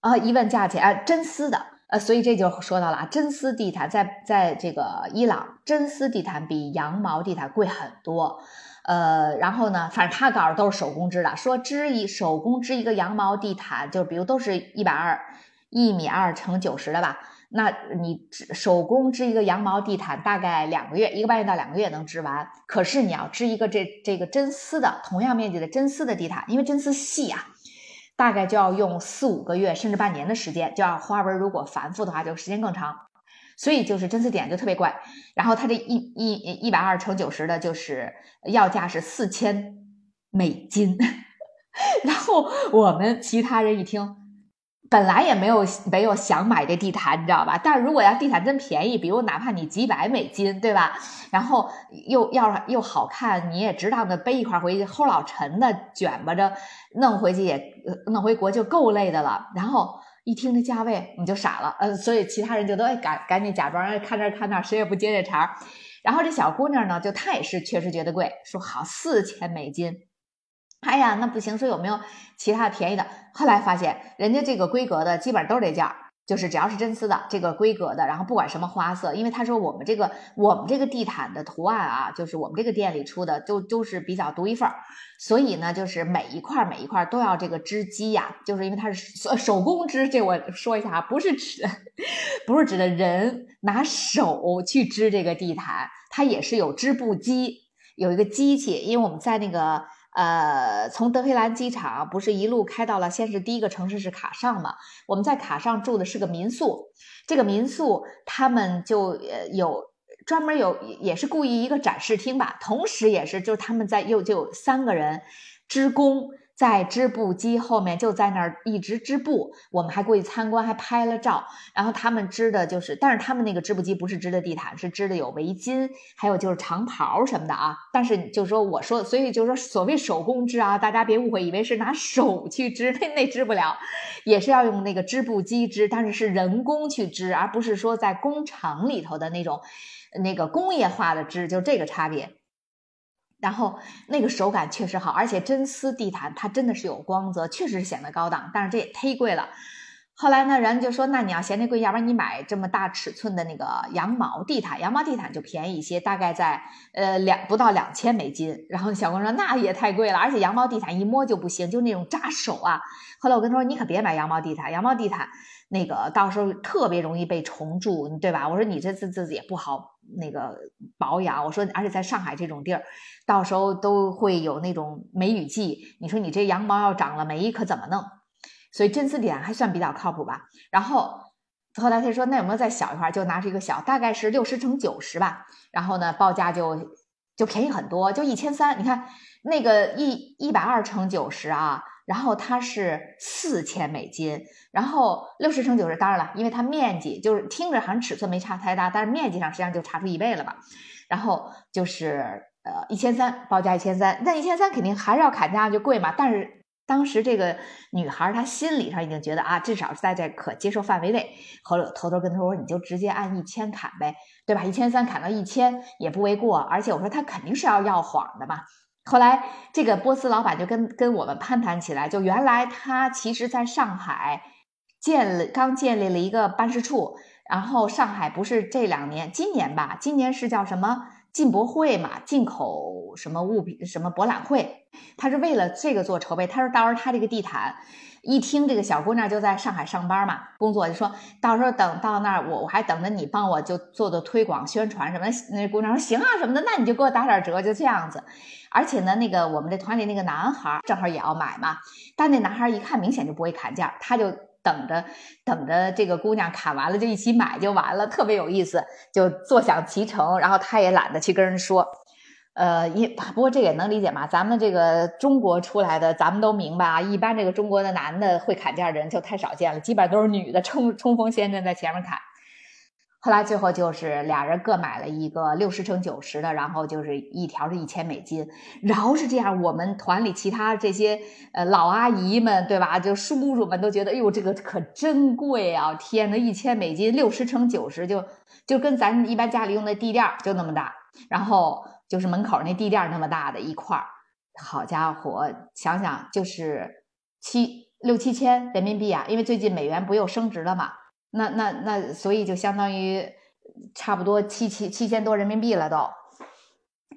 啊，一问价钱，哎，真丝的，呃，所以这就说到了啊，真丝地毯在在这个伊朗，真丝地毯比羊毛地毯贵很多。呃，然后呢，反正他搞的都是手工织的，说织一手工织一个羊毛地毯，就比如都是一百二一米二乘九十的吧。那你手工织一个羊毛地毯，大概两个月，一个半月到两个月能织完。可是你要织一个这这个真丝的同样面积的真丝的地毯，因为真丝细啊，大概就要用四五个月甚至半年的时间，就要花纹如果繁复的话，就时间更长。所以就是针刺点就特别怪。然后它这一一一百二乘九十的，就是要价是四千美金。然后我们其他人一听。本来也没有没有想买这地毯，你知道吧？但是如果要地毯真便宜，比如哪怕你几百美金，对吧？然后又要又好看，你也值当的背一块回去，齁老沉的，卷巴着弄回去也弄回国就够累的了。然后一听这价位，你就傻了，呃，所以其他人就都哎赶赶紧假装看这看那，谁也不接这茬儿。然后这小姑娘呢，就她也是确实觉得贵，说好四千美金。哎呀，那不行，说有没有其他便宜的？后来发现，人家这个规格的基本上都是这件儿，就是只要是真丝的这个规格的，然后不管什么花色，因为他说我们这个我们这个地毯的图案啊，就是我们这个店里出的，都都是比较独一份儿，所以呢，就是每一块每一块都要这个织机呀，就是因为它是手工织。这我说一下啊，不是指不是指的人拿手去织这个地毯，它也是有织布机，有一个机器，因为我们在那个。呃，从德黑兰机场不是一路开到了，先是第一个城市是卡上嘛？我们在卡上住的是个民宿，这个民宿他们就呃有专门有也是故意一个展示厅吧，同时也是就是他们在又就有三个人职工。在织布机后面，就在那儿一直织布。我们还过去参观，还拍了照。然后他们织的就是，但是他们那个织布机不是织的地毯，是织的有围巾，还有就是长袍什么的啊。但是就是说，我说，所以就是说，所谓手工织啊，大家别误会，以为是拿手去织，那那织不了，也是要用那个织布机织，但是是人工去织，而不是说在工厂里头的那种那个工业化的织，就这个差别。然后那个手感确实好，而且真丝地毯它真的是有光泽，确实是显得高档。但是这也忒贵了。后来呢，人就说：“那你要嫌这贵，要不然你买这么大尺寸的那个羊毛地毯，羊毛地毯就便宜一些，大概在呃两不到两千美金。”然后小光说：“那也太贵了，而且羊毛地毯一摸就不行，就那种扎手啊。”后来我跟他说：“你可别买羊毛地毯，羊毛地毯那个到时候特别容易被虫蛀，对吧？”我说：“你这这这也不好。”那个保养，我说，而且在上海这种地儿，到时候都会有那种梅雨季。你说你这羊毛要长了霉，可怎么弄？所以真丝点还算比较靠谱吧。然后后来他说，那有没有再小一块？就拿出一个小，大概是六十乘九十吧。然后呢，报价就就便宜很多，就一千三。你看那个一一百二乘九十啊。然后它是四千美金，然后六十乘九十，当然了，因为它面积就是听着好像尺寸没差太大，但是面积上实际上就差出一倍了吧。然后就是呃一千三，报价一千三，那一千三肯定还是要砍价就贵嘛。但是当时这个女孩她心理上已经觉得啊，至少是在这可接受范围内。后来偷偷跟她说，你就直接按一千砍呗，对吧？一千三砍到一千也不为过。而且我说她肯定是要要谎的嘛。后来，这个波斯老板就跟跟我们攀谈起来，就原来他其实在上海建了刚建立了一个办事处，然后上海不是这两年，今年吧，今年是叫什么进博会嘛，进口什么物品什么博览会，他是为了这个做筹备。他说到时候他这个地毯。一听这个小姑娘就在上海上班嘛，工作就说到时候等到那儿，我我还等着你帮我就做做推广宣传什么。那姑娘说行啊什么的，那你就给我打点折，就这样子。而且呢，那个我们这团里那个男孩正好也要买嘛，但那男孩一看明显就不会砍价，他就等着等着这个姑娘砍完了就一起买就完了，特别有意思，就坐享其成。然后他也懒得去跟人说。呃，也不过这也能理解嘛，咱们这个中国出来的，咱们都明白啊。一般这个中国的男的会砍价的人就太少见了，基本上都是女的冲冲锋陷阵在前面砍。后来最后就是俩人各买了一个六十乘九十的，然后就是一条是一千美金。然后是这样，我们团里其他这些呃老阿姨们，对吧？就叔叔们都觉得，哎呦，这个可真贵啊！天呐，一千美金六十乘九十，就就跟咱一般家里用的地垫就那么大，然后。就是门口那地垫那么大的一块儿，好家伙，想想就是七六七千人民币啊！因为最近美元不又升值了嘛，那那那，所以就相当于差不多七七七千多人民币了都。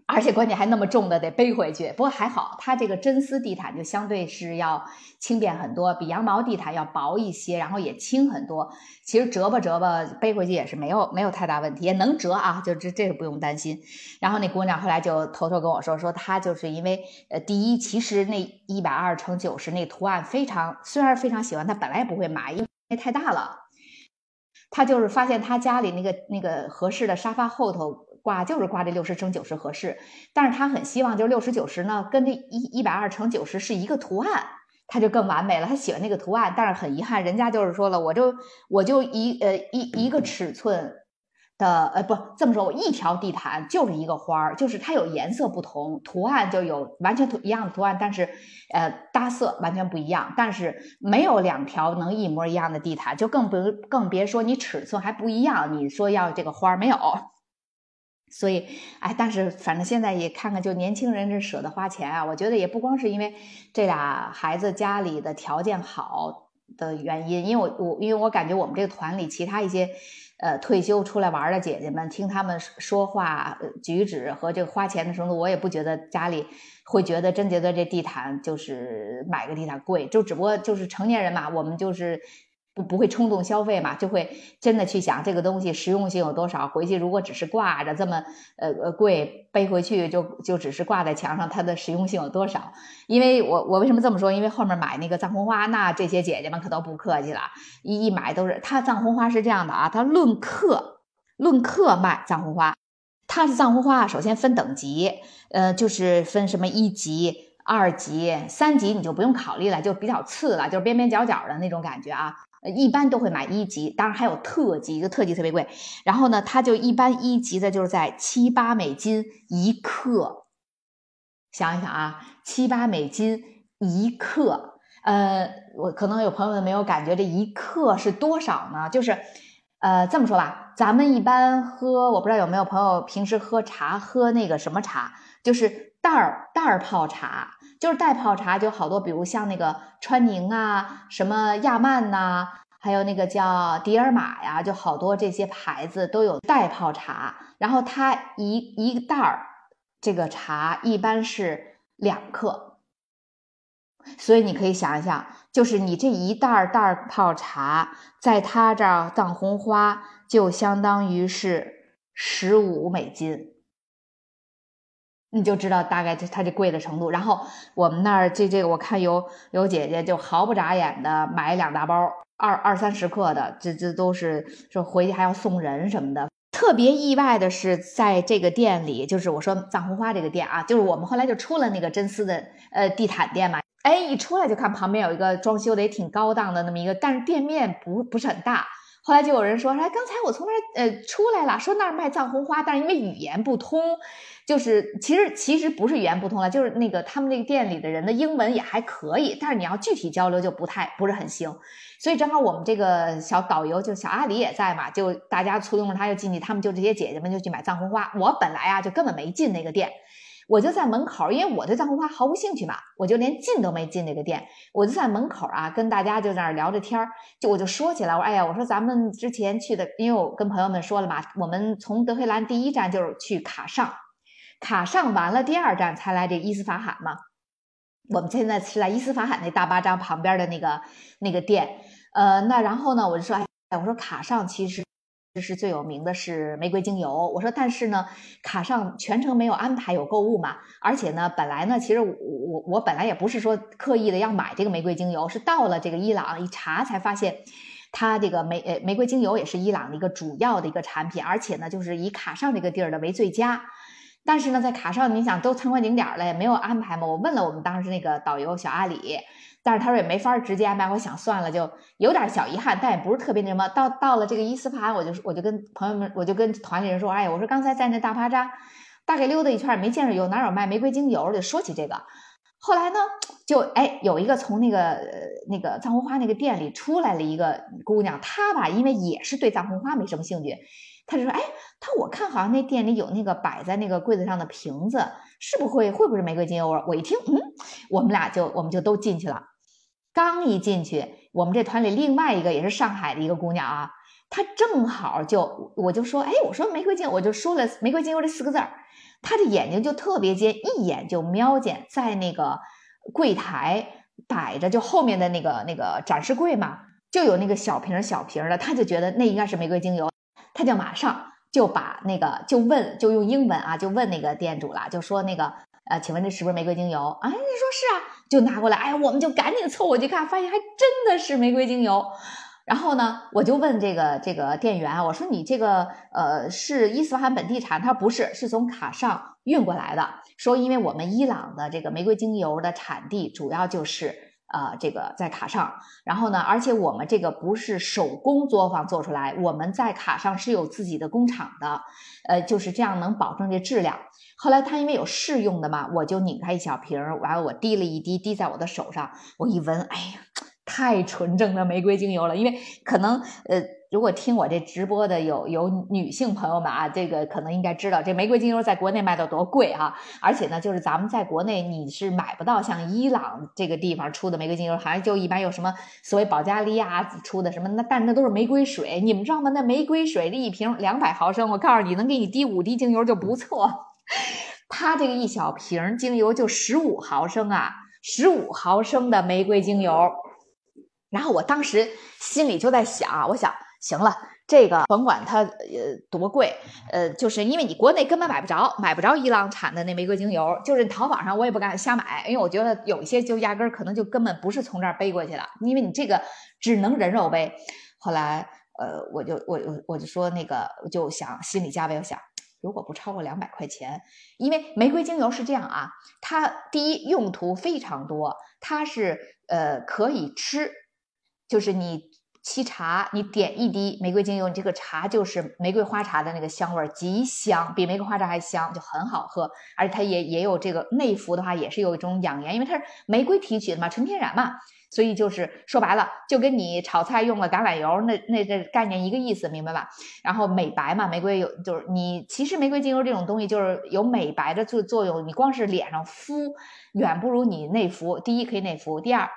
而且关键还那么重的得背回去。不过还好，它这个真丝地毯就相对是要轻便很多，比羊毛地毯要薄一些，然后也轻很多。其实折吧折吧背回去也是没有没有太大问题，也能折啊，就这这个不用担心。然后那姑娘后来就偷偷跟我说，说她就是因为呃，第一，其实那一百二乘九十那图案非常，虽然非常喜欢，她本来也不会买，因为太大了。他就是发现他家里那个那个合适的沙发后头。挂就是挂这六十乘九十合适，但是他很希望就是六十九十呢，跟这一一百二乘九十是一个图案，他就更完美了。他喜欢那个图案，但是很遗憾，人家就是说了，我就我就一呃一一个尺寸的呃不这么说，我一条地毯就是一个花儿，就是它有颜色不同，图案就有完全图一样的图案，但是呃搭色完全不一样，但是没有两条能一模一样的地毯，就更不更别说你尺寸还不一样，你说要这个花儿没有。所以，哎，但是反正现在也看看，就年轻人这舍得花钱啊，我觉得也不光是因为这俩孩子家里的条件好的原因，因为我我因为我感觉我们这个团里其他一些呃退休出来玩的姐姐们，听他们说话举止和这个花钱的程度，我也不觉得家里会觉得真觉得这地毯就是买个地毯贵，就只不过就是成年人嘛，我们就是。不不会冲动消费嘛，就会真的去想这个东西实用性有多少。回去如果只是挂着这么呃呃贵，背回去就就只是挂在墙上，它的实用性有多少？因为我我为什么这么说？因为后面买那个藏红花，那这些姐姐们可都不客气了，一一买都是它藏红花是这样的啊，它论克论克卖藏红花，它是藏红花首先分等级，呃，就是分什么一级、二级、三级，你就不用考虑了，就比较次了，就是边边角角的那种感觉啊。一般都会买一级，当然还有特级，一个特级特别贵。然后呢，它就一般一级的就是在七八美金一克。想一想啊，七八美金一克，呃，我可能有朋友们没有感觉这一克是多少呢？就是，呃，这么说吧，咱们一般喝，我不知道有没有朋友平时喝茶喝那个什么茶，就是袋儿袋儿泡茶。就是袋泡茶就好多，比如像那个川宁啊，什么亚曼呐，还有那个叫迪尔玛呀，就好多这些牌子都有袋泡茶。然后它一一袋儿这个茶一般是两克，所以你可以想一想，就是你这一袋儿袋泡茶，在他这儿藏红花就相当于是十五美金。你就知道大概这它这贵的程度，然后我们那儿这这个我看有有姐姐就毫不眨眼的买两大包二二三十克的，这这都是说回去还要送人什么的。特别意外的是，在这个店里，就是我说藏红花这个店啊，就是我们后来就出了那个真丝的呃地毯店嘛，哎，一出来就看旁边有一个装修的也挺高档的那么一个，但是店面不不是很大。后来就有人说，哎，刚才我从那儿呃出来了，说那儿卖藏红花，但是因为语言不通，就是其实其实不是语言不通了，就是那个他们那个店里的人的英文也还可以，但是你要具体交流就不太不是很行。所以正好我们这个小导游就小阿里也在嘛，就大家簇拥着他就进去，他们就这些姐姐们就去买藏红花。我本来啊就根本没进那个店。我就在门口，因为我对藏红花毫无兴趣嘛，我就连进都没进那个店，我就在门口啊，跟大家就在那聊着天，就我就说起来，我说哎呀，我说咱们之前去的，因为我跟朋友们说了嘛，我们从德黑兰第一站就是去卡上，卡上完了第二站才来这伊斯法罕嘛，我们现在是在伊斯法罕那大巴扎旁边的那个那个店，呃，那然后呢，我就说，哎，我说卡上其实。这是最有名的是玫瑰精油。我说，但是呢，卡上全程没有安排有购物嘛。而且呢，本来呢，其实我我我本来也不是说刻意的要买这个玫瑰精油，是到了这个伊朗一查才发现，它这个玫呃玫瑰精油也是伊朗的一个主要的一个产品，而且呢，就是以卡上这个地儿的为最佳。但是呢，在卡上你想都参观景点了，也没有安排嘛。我问了我们当时那个导游小阿里。但是他说也没法直接安排，我想算了，就有点小遗憾，但也不是特别那什么。到到了这个伊斯帕，我就我就跟朋友们，我就跟团里人说，哎，我说刚才在那大巴扎，大概溜达一圈，没见着有哪有卖玫瑰精油，就说起这个。后来呢，就哎有一个从那个那个藏红花那个店里出来了一个姑娘，她吧，因为也是对藏红花没什么兴趣，她就说，哎，她我看好像那店里有那个摆在那个柜子上的瓶子，是不会会不会是玫瑰精油？我一听，嗯，我们俩就我们就都进去了。刚一进去，我们这团里另外一个也是上海的一个姑娘啊，她正好就我就说，哎，我说玫瑰精，我就说了玫瑰精油这四个字儿，她的眼睛就特别尖，一眼就瞄见在那个柜台摆着，就后面的那个那个展示柜嘛，就有那个小瓶小瓶的，她就觉得那应该是玫瑰精油，他就马上就把那个就问，就用英文啊，就问那个店主了，就说那个。呃，请问这是不是玫瑰精油？哎，你说是啊，就拿过来。哎，我们就赶紧凑过去看，发现还真的是玫瑰精油。然后呢，我就问这个这个店员，我说你这个呃是伊斯法罕本地产？他说不是，是从卡上运过来的。说因为我们伊朗的这个玫瑰精油的产地主要就是呃这个在卡上，然后呢，而且我们这个不是手工作坊做出来，我们在卡上是有自己的工厂的，呃，就是这样能保证这质量。后来他因为有试用的嘛，我就拧开一小瓶儿，完了我滴了一滴，滴在我的手上，我一闻，哎呀，太纯正的玫瑰精油了。因为可能呃，如果听我这直播的有有女性朋友们啊，这个可能应该知道，这玫瑰精油在国内卖的多贵哈。而且呢，就是咱们在国内你是买不到像伊朗这个地方出的玫瑰精油，好像就一般有什么所谓保加利亚出的什么，那但那都是玫瑰水，你们知道吗？那玫瑰水这一瓶两百毫升，我告诉你，能给你滴五滴精油就不错。它这个一小瓶精油就十五毫升啊，十五毫升的玫瑰精油。然后我当时心里就在想，我想行了，这个甭管它呃多贵，呃，就是因为你国内根本买不着，买不着伊朗产的那玫瑰精油，就是淘宝上我也不敢瞎买，因为我觉得有一些就压根儿可能就根本不是从这儿背过去的，因为你这个只能人肉背。后来呃，我就我我我就说那个，就想心理价位，我想。如果不超过两百块钱，因为玫瑰精油是这样啊，它第一用途非常多，它是呃可以吃，就是你沏茶，你点一滴玫瑰精油，你这个茶就是玫瑰花茶的那个香味儿，极香，比玫瑰花茶还香，就很好喝，而且它也也有这个内服的话，也是有一种养颜，因为它是玫瑰提取的嘛，纯天然嘛。所以就是说白了，就跟你炒菜用了橄榄油那那这概念一个意思，明白吧？然后美白嘛，玫瑰有就是你其实玫瑰精油这种东西就是有美白的作作用，你光是脸上敷远不如你内服。第一可以内服，第二。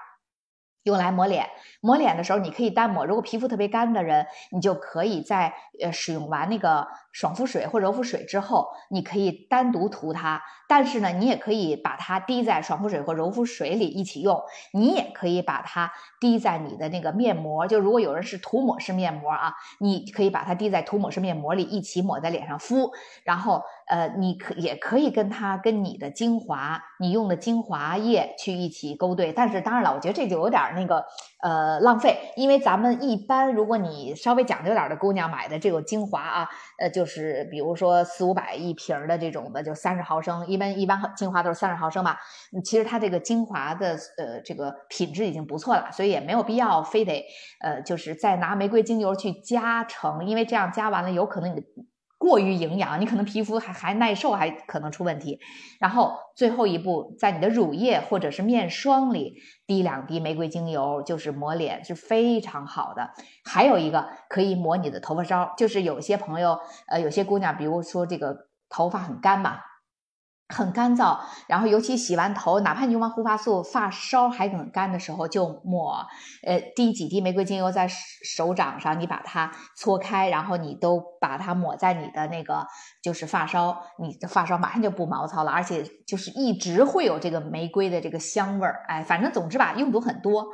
用来抹脸，抹脸的时候你可以单抹。如果皮肤特别干的人，你就可以在呃使用完那个爽肤水或柔肤水之后，你可以单独涂它。但是呢，你也可以把它滴在爽肤水或柔肤水里一起用。你也可以把它滴在你的那个面膜，就如果有人是涂抹式面膜啊，你可以把它滴在涂抹式面膜里一起抹在脸上敷。然后呃，你可也可以跟它跟你的精华，你用的精华液去一起勾兑。但是当然了，我觉得这就有点。那个呃浪费，因为咱们一般如果你稍微讲究点的姑娘买的这个精华啊，呃，就是比如说四五百一瓶的这种的，就三十毫升，一般一般精华都是三十毫升吧。其实它这个精华的呃这个品质已经不错了，所以也没有必要非得呃就是再拿玫瑰精油去加成，因为这样加完了有可能你的。过于营养，你可能皮肤还还耐受，还可能出问题。然后最后一步，在你的乳液或者是面霜里滴两滴玫瑰精油，就是抹脸是非常好的。还有一个可以抹你的头发梢，就是有些朋友，呃，有些姑娘，比如说这个头发很干嘛。很干燥，然后尤其洗完头，哪怕你用完护发素，发梢还很干的时候，就抹，呃，滴几滴玫瑰精油在手掌上，你把它搓开，然后你都把它抹在你的那个就是发梢，你的发梢马上就不毛糙了，而且就是一直会有这个玫瑰的这个香味儿，哎，反正总之吧，用途很多。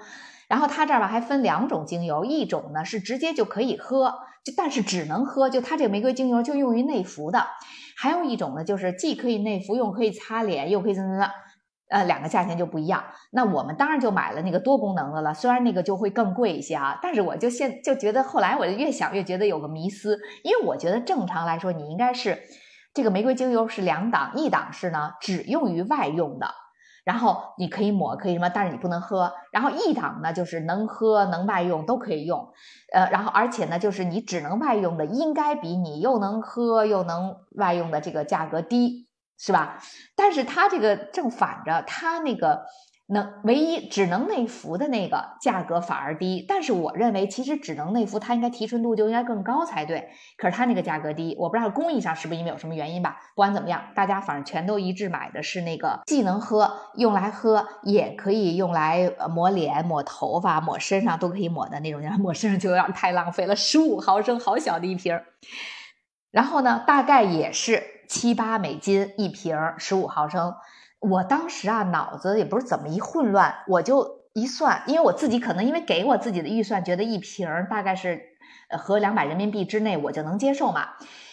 然后它这儿吧还分两种精油，一种呢是直接就可以喝，就但是只能喝，就它这个玫瑰精油就用于内服的。还有一种呢，就是既可以内服用，可以擦脸，又可以怎么怎么，呃，两个价钱就不一样。那我们当然就买了那个多功能的了，虽然那个就会更贵一些啊，但是我就现就觉得后来我就越想越觉得有个迷思，因为我觉得正常来说你应该是这个玫瑰精油是两档，一档是呢只用于外用的。然后你可以抹，可以什么，但是你不能喝。然后一档呢，就是能喝能外用都可以用，呃，然后而且呢，就是你只能外用的，应该比你又能喝又能外用的这个价格低，是吧？但是它这个正反着，它那个能唯一只能内服的那个价格反而低，但是我认为其实只能内服它应该提纯度就应该更高才对。可是它那个价格低，我不知道工艺上是不是因为有什么原因吧。不管怎么样，大家反正全都一致买的是那个，既能喝用来喝，也可以用来抹脸、抹头发、抹身上都可以抹的那种。抹身上就有点太浪费了，十五毫升，好小的一瓶。然后呢，大概也是七八美金一瓶，十五毫升。我当时啊，脑子也不是怎么一混乱，我就一算，因为我自己可能因为给我自己的预算，觉得一瓶大概是呃合两百人民币之内，我就能接受嘛。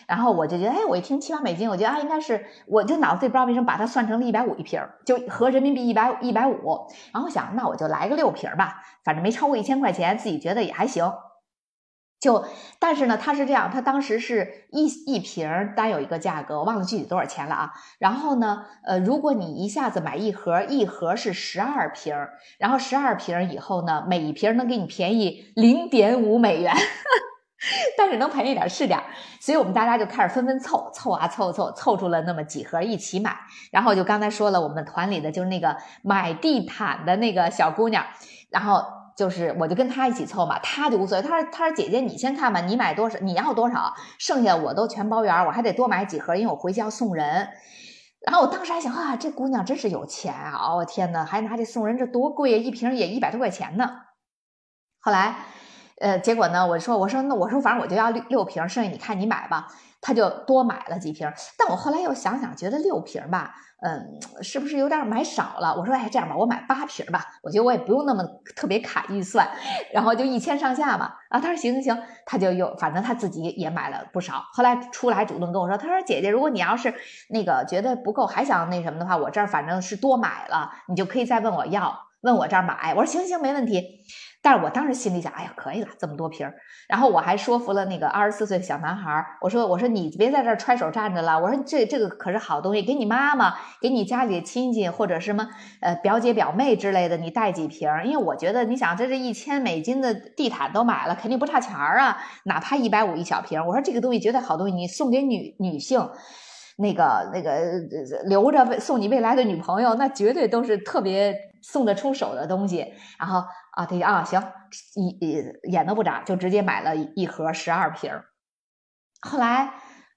然后我就觉得，哎，我一听七八美金，我觉得啊，应该是，我就脑子里不知道为什么把它算成了一百五一瓶，就合人民币一百一百五。然后想，那我就来个六瓶吧，反正没超过一千块钱，自己觉得也还行。就，但是呢，它是这样，它当时是一一瓶单有一个价格，我忘了具体多少钱了啊。然后呢，呃，如果你一下子买一盒，一盒是十二瓶，然后十二瓶以后呢，每一瓶能给你便宜零点五美元，但是能便宜点是点。所以我们大家就开始纷纷凑凑啊凑凑，凑出了那么几盒一起买。然后就刚才说了，我们团里的就是那个买地毯的那个小姑娘，然后。就是，我就跟他一起凑嘛，他就无所谓。他说：“他说姐姐，你先看吧，你买多少，你要多少，剩下我都全包圆，我还得多买几盒，因为我回去要送人。”然后我当时还想啊，这姑娘真是有钱啊！我天呐，还拿这送人，这多贵呀，一瓶也一百多块钱呢。后来，呃，结果呢，我说我说那我说反正我就要六六瓶，剩下你看你买吧。他就多买了几瓶，但我后来又想想，觉得六瓶吧。嗯，是不是有点买少了？我说，哎，这样吧，我买八瓶吧。我觉得我也不用那么特别卡预算，然后就一千上下吧。啊，他说行行行，他就又反正他自己也买了不少。后来出来主动跟我说，他说姐姐，如果你要是那个觉得不够，还想那什么的话，我这儿反正是多买了，你就可以再问我要，问我这儿买。我说行行，没问题。但是我当时心里想，哎呀，可以了，这么多瓶儿。然后我还说服了那个二十四岁小男孩儿，我说，我说你别在这儿揣手站着了，我说这这个可是好东西，给你妈妈，给你家里亲戚或者什么呃表姐表妹之类的，你带几瓶儿。因为我觉得，你想这这一千美金的地毯都买了，肯定不差钱儿啊，哪怕一百五一小瓶儿。我说这个东西绝对好东西，你送给女女性，那个那个留着送你未来的女朋友，那绝对都是特别送得出手的东西。然后。啊，他啊，行，一眼都不眨，就直接买了一盒十二瓶后来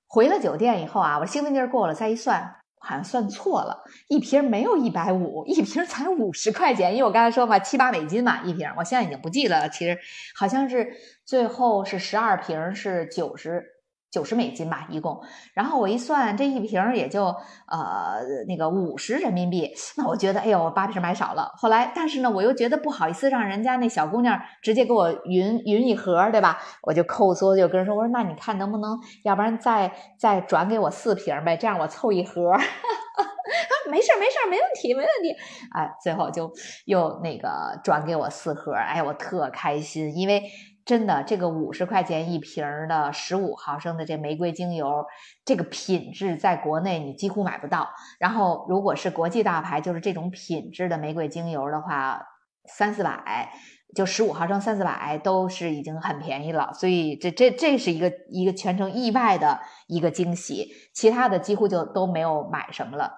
回了酒店以后啊，我兴奋劲儿过了，再一算，好像算错了，一瓶没有一百五，一瓶才五十块钱。因为我刚才说嘛，七八美金嘛一瓶，我现在已经不记得了。其实好像是最后是十二瓶是九十。九十美金吧，一共。然后我一算，这一瓶也就呃那个五十人民币。那我觉得，哎呦，八瓶买少了。后来，但是呢，我又觉得不好意思，让人家那小姑娘直接给我匀匀一盒，对吧？我就抠缩，就跟人说，我说那你看能不能，要不然再再转给我四瓶呗，这样我凑一盒。没事没事没问题，没问题。哎，最后就又那个转给我四盒，哎，我特开心，因为。真的，这个五十块钱一瓶的十五毫升的这玫瑰精油，这个品质在国内你几乎买不到。然后，如果是国际大牌，就是这种品质的玫瑰精油的话，三四百，就十五毫升三四百都是已经很便宜了。所以，这这这是一个一个全程意外的一个惊喜，其他的几乎就都没有买什么了。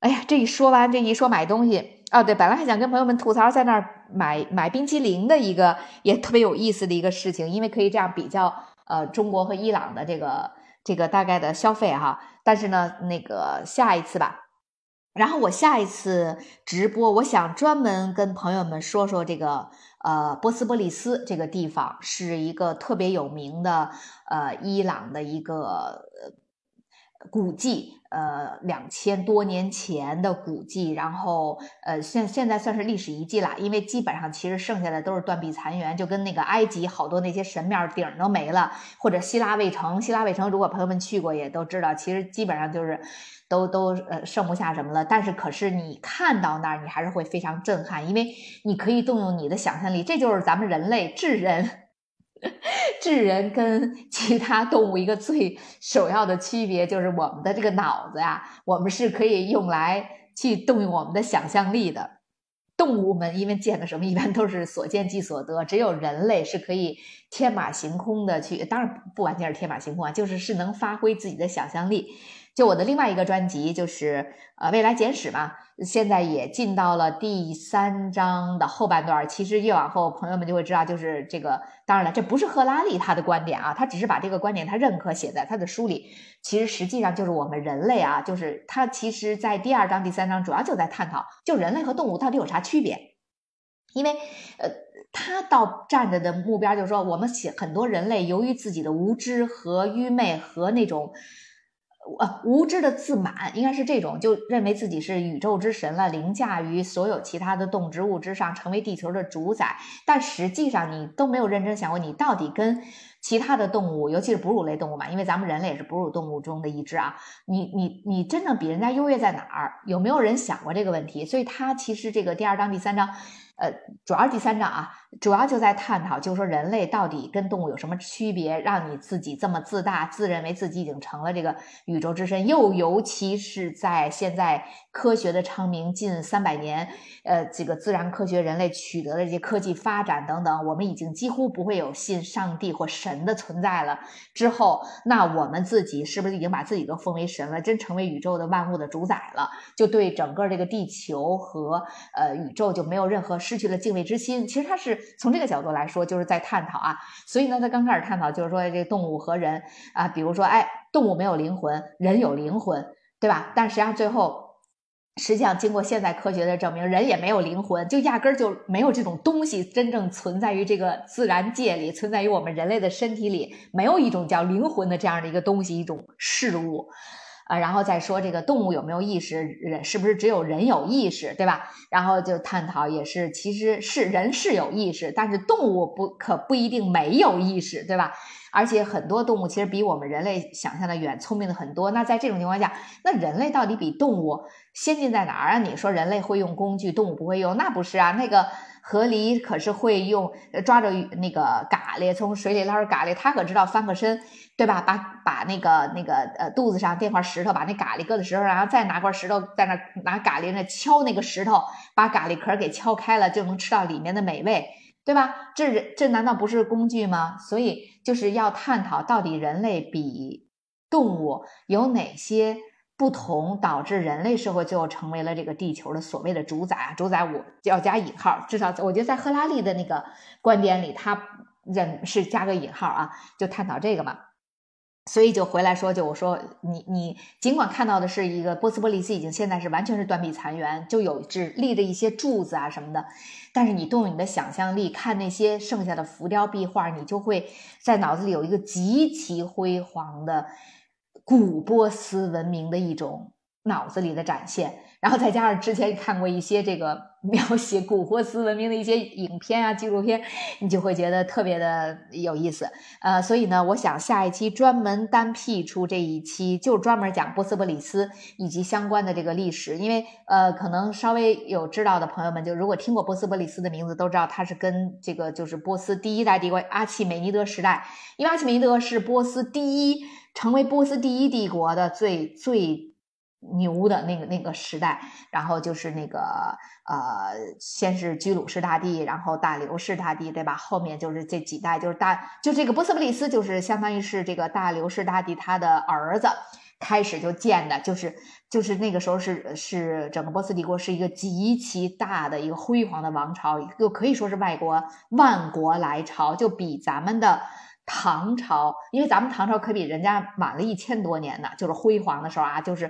哎呀，这一说完，这一说买东西啊，对，本来还想跟朋友们吐槽在那儿买买冰淇淋的一个也特别有意思的一个事情，因为可以这样比较，呃，中国和伊朗的这个这个大概的消费哈。但是呢，那个下一次吧，然后我下一次直播，我想专门跟朋友们说说这个呃波斯波利斯这个地方是一个特别有名的呃伊朗的一个古迹。呃，两千多年前的古迹，然后呃，现现在算是历史遗迹了，因为基本上其实剩下的都是断壁残垣，就跟那个埃及好多那些神庙顶都没了，或者希腊卫城，希腊卫城如果朋友们去过也都知道，其实基本上就是都都呃剩不下什么了。但是可是你看到那儿，你还是会非常震撼，因为你可以动用你的想象力，这就是咱们人类智人。智人跟 其他动物一个最首要的区别就是我们的这个脑子呀，我们是可以用来去动用我们的想象力的。动物们因为见的什么一般都是所见即所得，只有人类是可以天马行空的去，当然不完全是天马行空啊，就是是能发挥自己的想象力。就我的另外一个专辑就是呃未来简史嘛，现在也进到了第三章的后半段。其实越往后，朋友们就会知道，就是这个当然了，这不是赫拉利他的观点啊，他只是把这个观点他认可写在他的书里。其实实际上就是我们人类啊，就是他其实在第二章、第三章主要就在探讨，就人类和动物到底有啥区别。因为呃，他到站着的目标就是说，我们写很多人类由于自己的无知和愚昧和那种。呃，无知的自满应该是这种，就认为自己是宇宙之神了，凌驾于所有其他的动植物之上，成为地球的主宰。但实际上，你都没有认真想过，你到底跟其他的动物，尤其是哺乳类动物嘛，因为咱们人类也是哺乳动物中的一只啊。你你你真正比人家优越在哪儿？有没有人想过这个问题？所以，他其实这个第二章、第三章。呃，主要第三章啊，主要就在探讨，就是说人类到底跟动物有什么区别，让你自己这么自大，自认为自己已经成了这个宇宙之神，又尤其是在现在科学的昌明近三百年，呃，这个自然科学人类取得的这些科技发展等等，我们已经几乎不会有信上帝或神的存在了。之后，那我们自己是不是已经把自己都封为神了，真成为宇宙的万物的主宰了？就对整个这个地球和呃宇宙就没有任何。失去了敬畏之心，其实他是从这个角度来说，就是在探讨啊。所以呢，他刚开始探讨就是说，这个动物和人啊，比如说，哎，动物没有灵魂，人有灵魂，对吧？但实际上最后，实际上经过现在科学的证明，人也没有灵魂，就压根儿就没有这种东西真正存在于这个自然界里，存在于我们人类的身体里，没有一种叫灵魂的这样的一个东西，一种事物。啊，然后再说这个动物有没有意识，人是不是只有人有意识，对吧？然后就探讨也是，其实是人是有意识，但是动物不可不一定没有意识，对吧？而且很多动物其实比我们人类想象的远聪明的很多。那在这种情况下，那人类到底比动物先进在哪儿啊？你说人类会用工具，动物不会用，那不是啊？那个。河狸可是会用抓着那个蛤蜊从水里捞着蛤蜊，它可知道翻个身，对吧？把把那个那个呃肚子上垫块石头，把那蛤蜊搁在石头上，然后再拿块石头在那拿蛤蜊那敲那个石头，把蛤蜊壳给敲开了，就能吃到里面的美味，对吧？这这难道不是工具吗？所以就是要探讨到底人类比动物有哪些。不同导致人类社会最后成为了这个地球的所谓的主宰啊，主宰我要加引号，至少我觉得在赫拉利的那个观点里，他认是加个引号啊，就探讨这个嘛。所以就回来说，就我说你你尽管看到的是一个波斯波利斯已经现在是完全是断壁残垣，就有只立着一些柱子啊什么的，但是你动用你的想象力看那些剩下的浮雕壁画，你就会在脑子里有一个极其辉煌的。古波斯文明的一种脑子里的展现，然后再加上之前看过一些这个描写古波斯文明的一些影片啊、纪录片，你就会觉得特别的有意思。呃，所以呢，我想下一期专门单辟出这一期，就专门讲波斯波里斯以及相关的这个历史。因为呃，可能稍微有知道的朋友们，就如果听过波斯波里斯的名字，都知道他是跟这个就是波斯第一代帝国阿契美尼德时代，因为阿契美尼德是波斯第一。成为波斯第一帝国的最最牛的那个那个时代，然后就是那个呃，先是居鲁士大帝，然后大流士大帝，对吧？后面就是这几代，就是大就这个波斯波利斯，就是相当于是这个大流士大帝他的儿子开始就建的，就是就是那个时候是是整个波斯帝国是一个极其大的一个辉煌的王朝，又可以说是外国万国来朝，就比咱们的。唐朝，因为咱们唐朝可比人家晚了一千多年呢，就是辉煌的时候啊，就是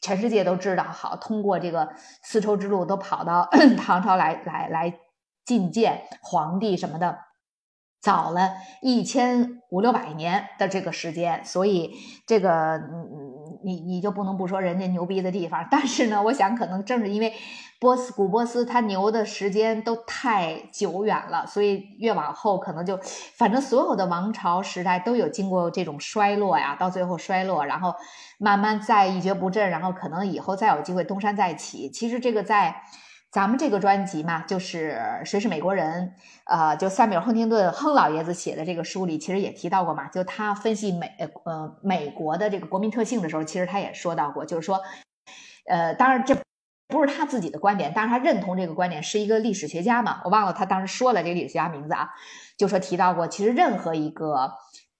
全世界都知道，好通过这个丝绸之路都跑到 唐朝来来来觐见皇帝什么的，早了一千五六百年的这个时间，所以这个嗯。你你就不能不说人家牛逼的地方，但是呢，我想可能正是因为波斯古波斯他牛的时间都太久远了，所以越往后可能就，反正所有的王朝时代都有经过这种衰落呀，到最后衰落，然后慢慢再一蹶不振，然后可能以后再有机会东山再起。其实这个在。咱们这个专辑嘛，就是谁是美国人？呃，就塞缪尔·亨廷顿亨老爷子写的这个书里，其实也提到过嘛。就他分析美呃美国的这个国民特性的时候，其实他也说到过，就是说，呃，当然这不是他自己的观点，但是他认同这个观点，是一个历史学家嘛。我忘了他当时说了这个历史学家名字啊，就说提到过，其实任何一个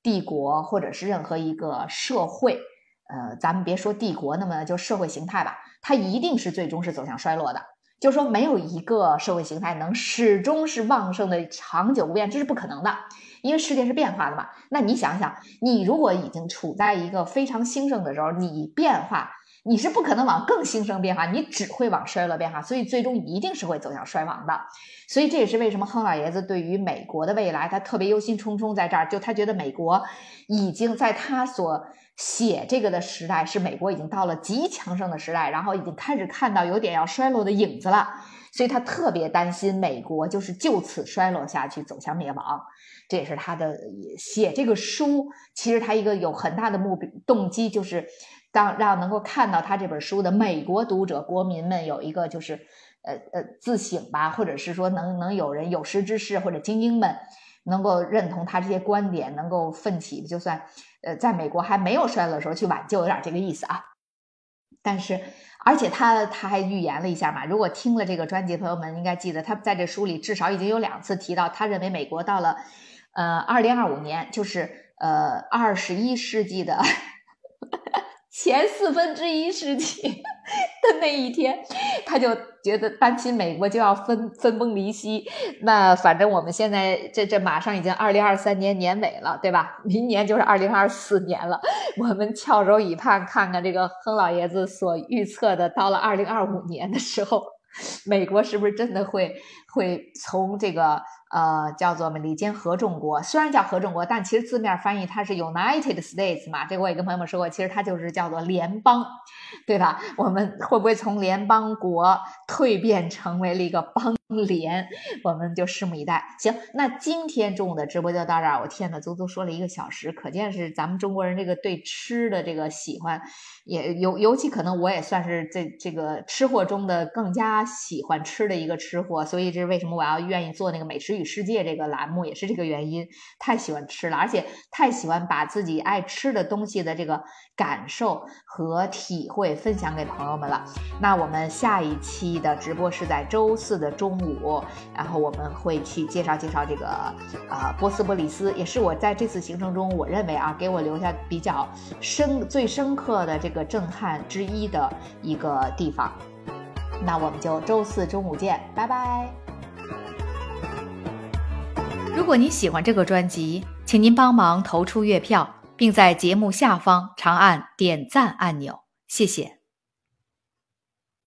帝国或者是任何一个社会。呃，咱们别说帝国，那么就社会形态吧，它一定是最终是走向衰落的。就说，没有一个社会形态能始终是旺盛的、长久不变，这是不可能的，因为世界是变化的嘛。那你想想，你如果已经处在一个非常兴盛的时候，你变化，你是不可能往更兴盛变化，你只会往衰落变化，所以最终一定是会走向衰亡的。所以这也是为什么亨老爷子对于美国的未来，他特别忧心忡忡，在这儿，就他觉得美国已经在他所。写这个的时代是美国已经到了极强盛的时代，然后已经开始看到有点要衰落的影子了，所以他特别担心美国就是就此衰落下去，走向灭亡。这也是他的写这个书，其实他一个有很大的目动机，就是当让能够看到他这本书的美国读者、国民们有一个就是呃呃自省吧，或者是说能能有人有识之士或者精英们。能够认同他这些观点，能够奋起，就算呃，在美国还没有衰落的时候去挽救，有点这个意思啊。但是，而且他他还预言了一下嘛。如果听了这个专辑朋友们应该记得，他在这书里至少已经有两次提到，他认为美国到了呃二零二五年，就是呃二十一世纪的。前四分之一世纪的那一天，他就觉得担心美国就要分分崩离析。那反正我们现在这这马上已经二零二三年年尾了，对吧？明年就是二零二四年了。我们翘首以盼，看看这个亨老爷子所预测的，到了二零二五年的时候，美国是不是真的会会从这个。呃，叫做美利坚合众国，虽然叫合众国，但其实字面翻译它是 United States 嘛。这个我也跟朋友们说过，其实它就是叫做联邦，对吧？我们会不会从联邦国蜕变成为了一个邦 连？我们就拭目以待。行，那今天中午的直播就到这儿。我天呐，足足说了一个小时，可见是咱们中国人这个对吃的这个喜欢，也尤尤其可能我也算是这这个吃货中的更加喜欢吃的一个吃货，所以这是为什么我要愿意做那个美食与。世界这个栏目也是这个原因，太喜欢吃了，而且太喜欢把自己爱吃的东西的这个感受和体会分享给朋友们了。那我们下一期的直播是在周四的中午，然后我们会去介绍介绍这个啊波斯波利斯，也是我在这次行程中我认为啊给我留下比较深最深刻的这个震撼之一的一个地方。那我们就周四中午见，拜拜。如果您喜欢这个专辑，请您帮忙投出月票，并在节目下方长按点赞按钮，谢谢。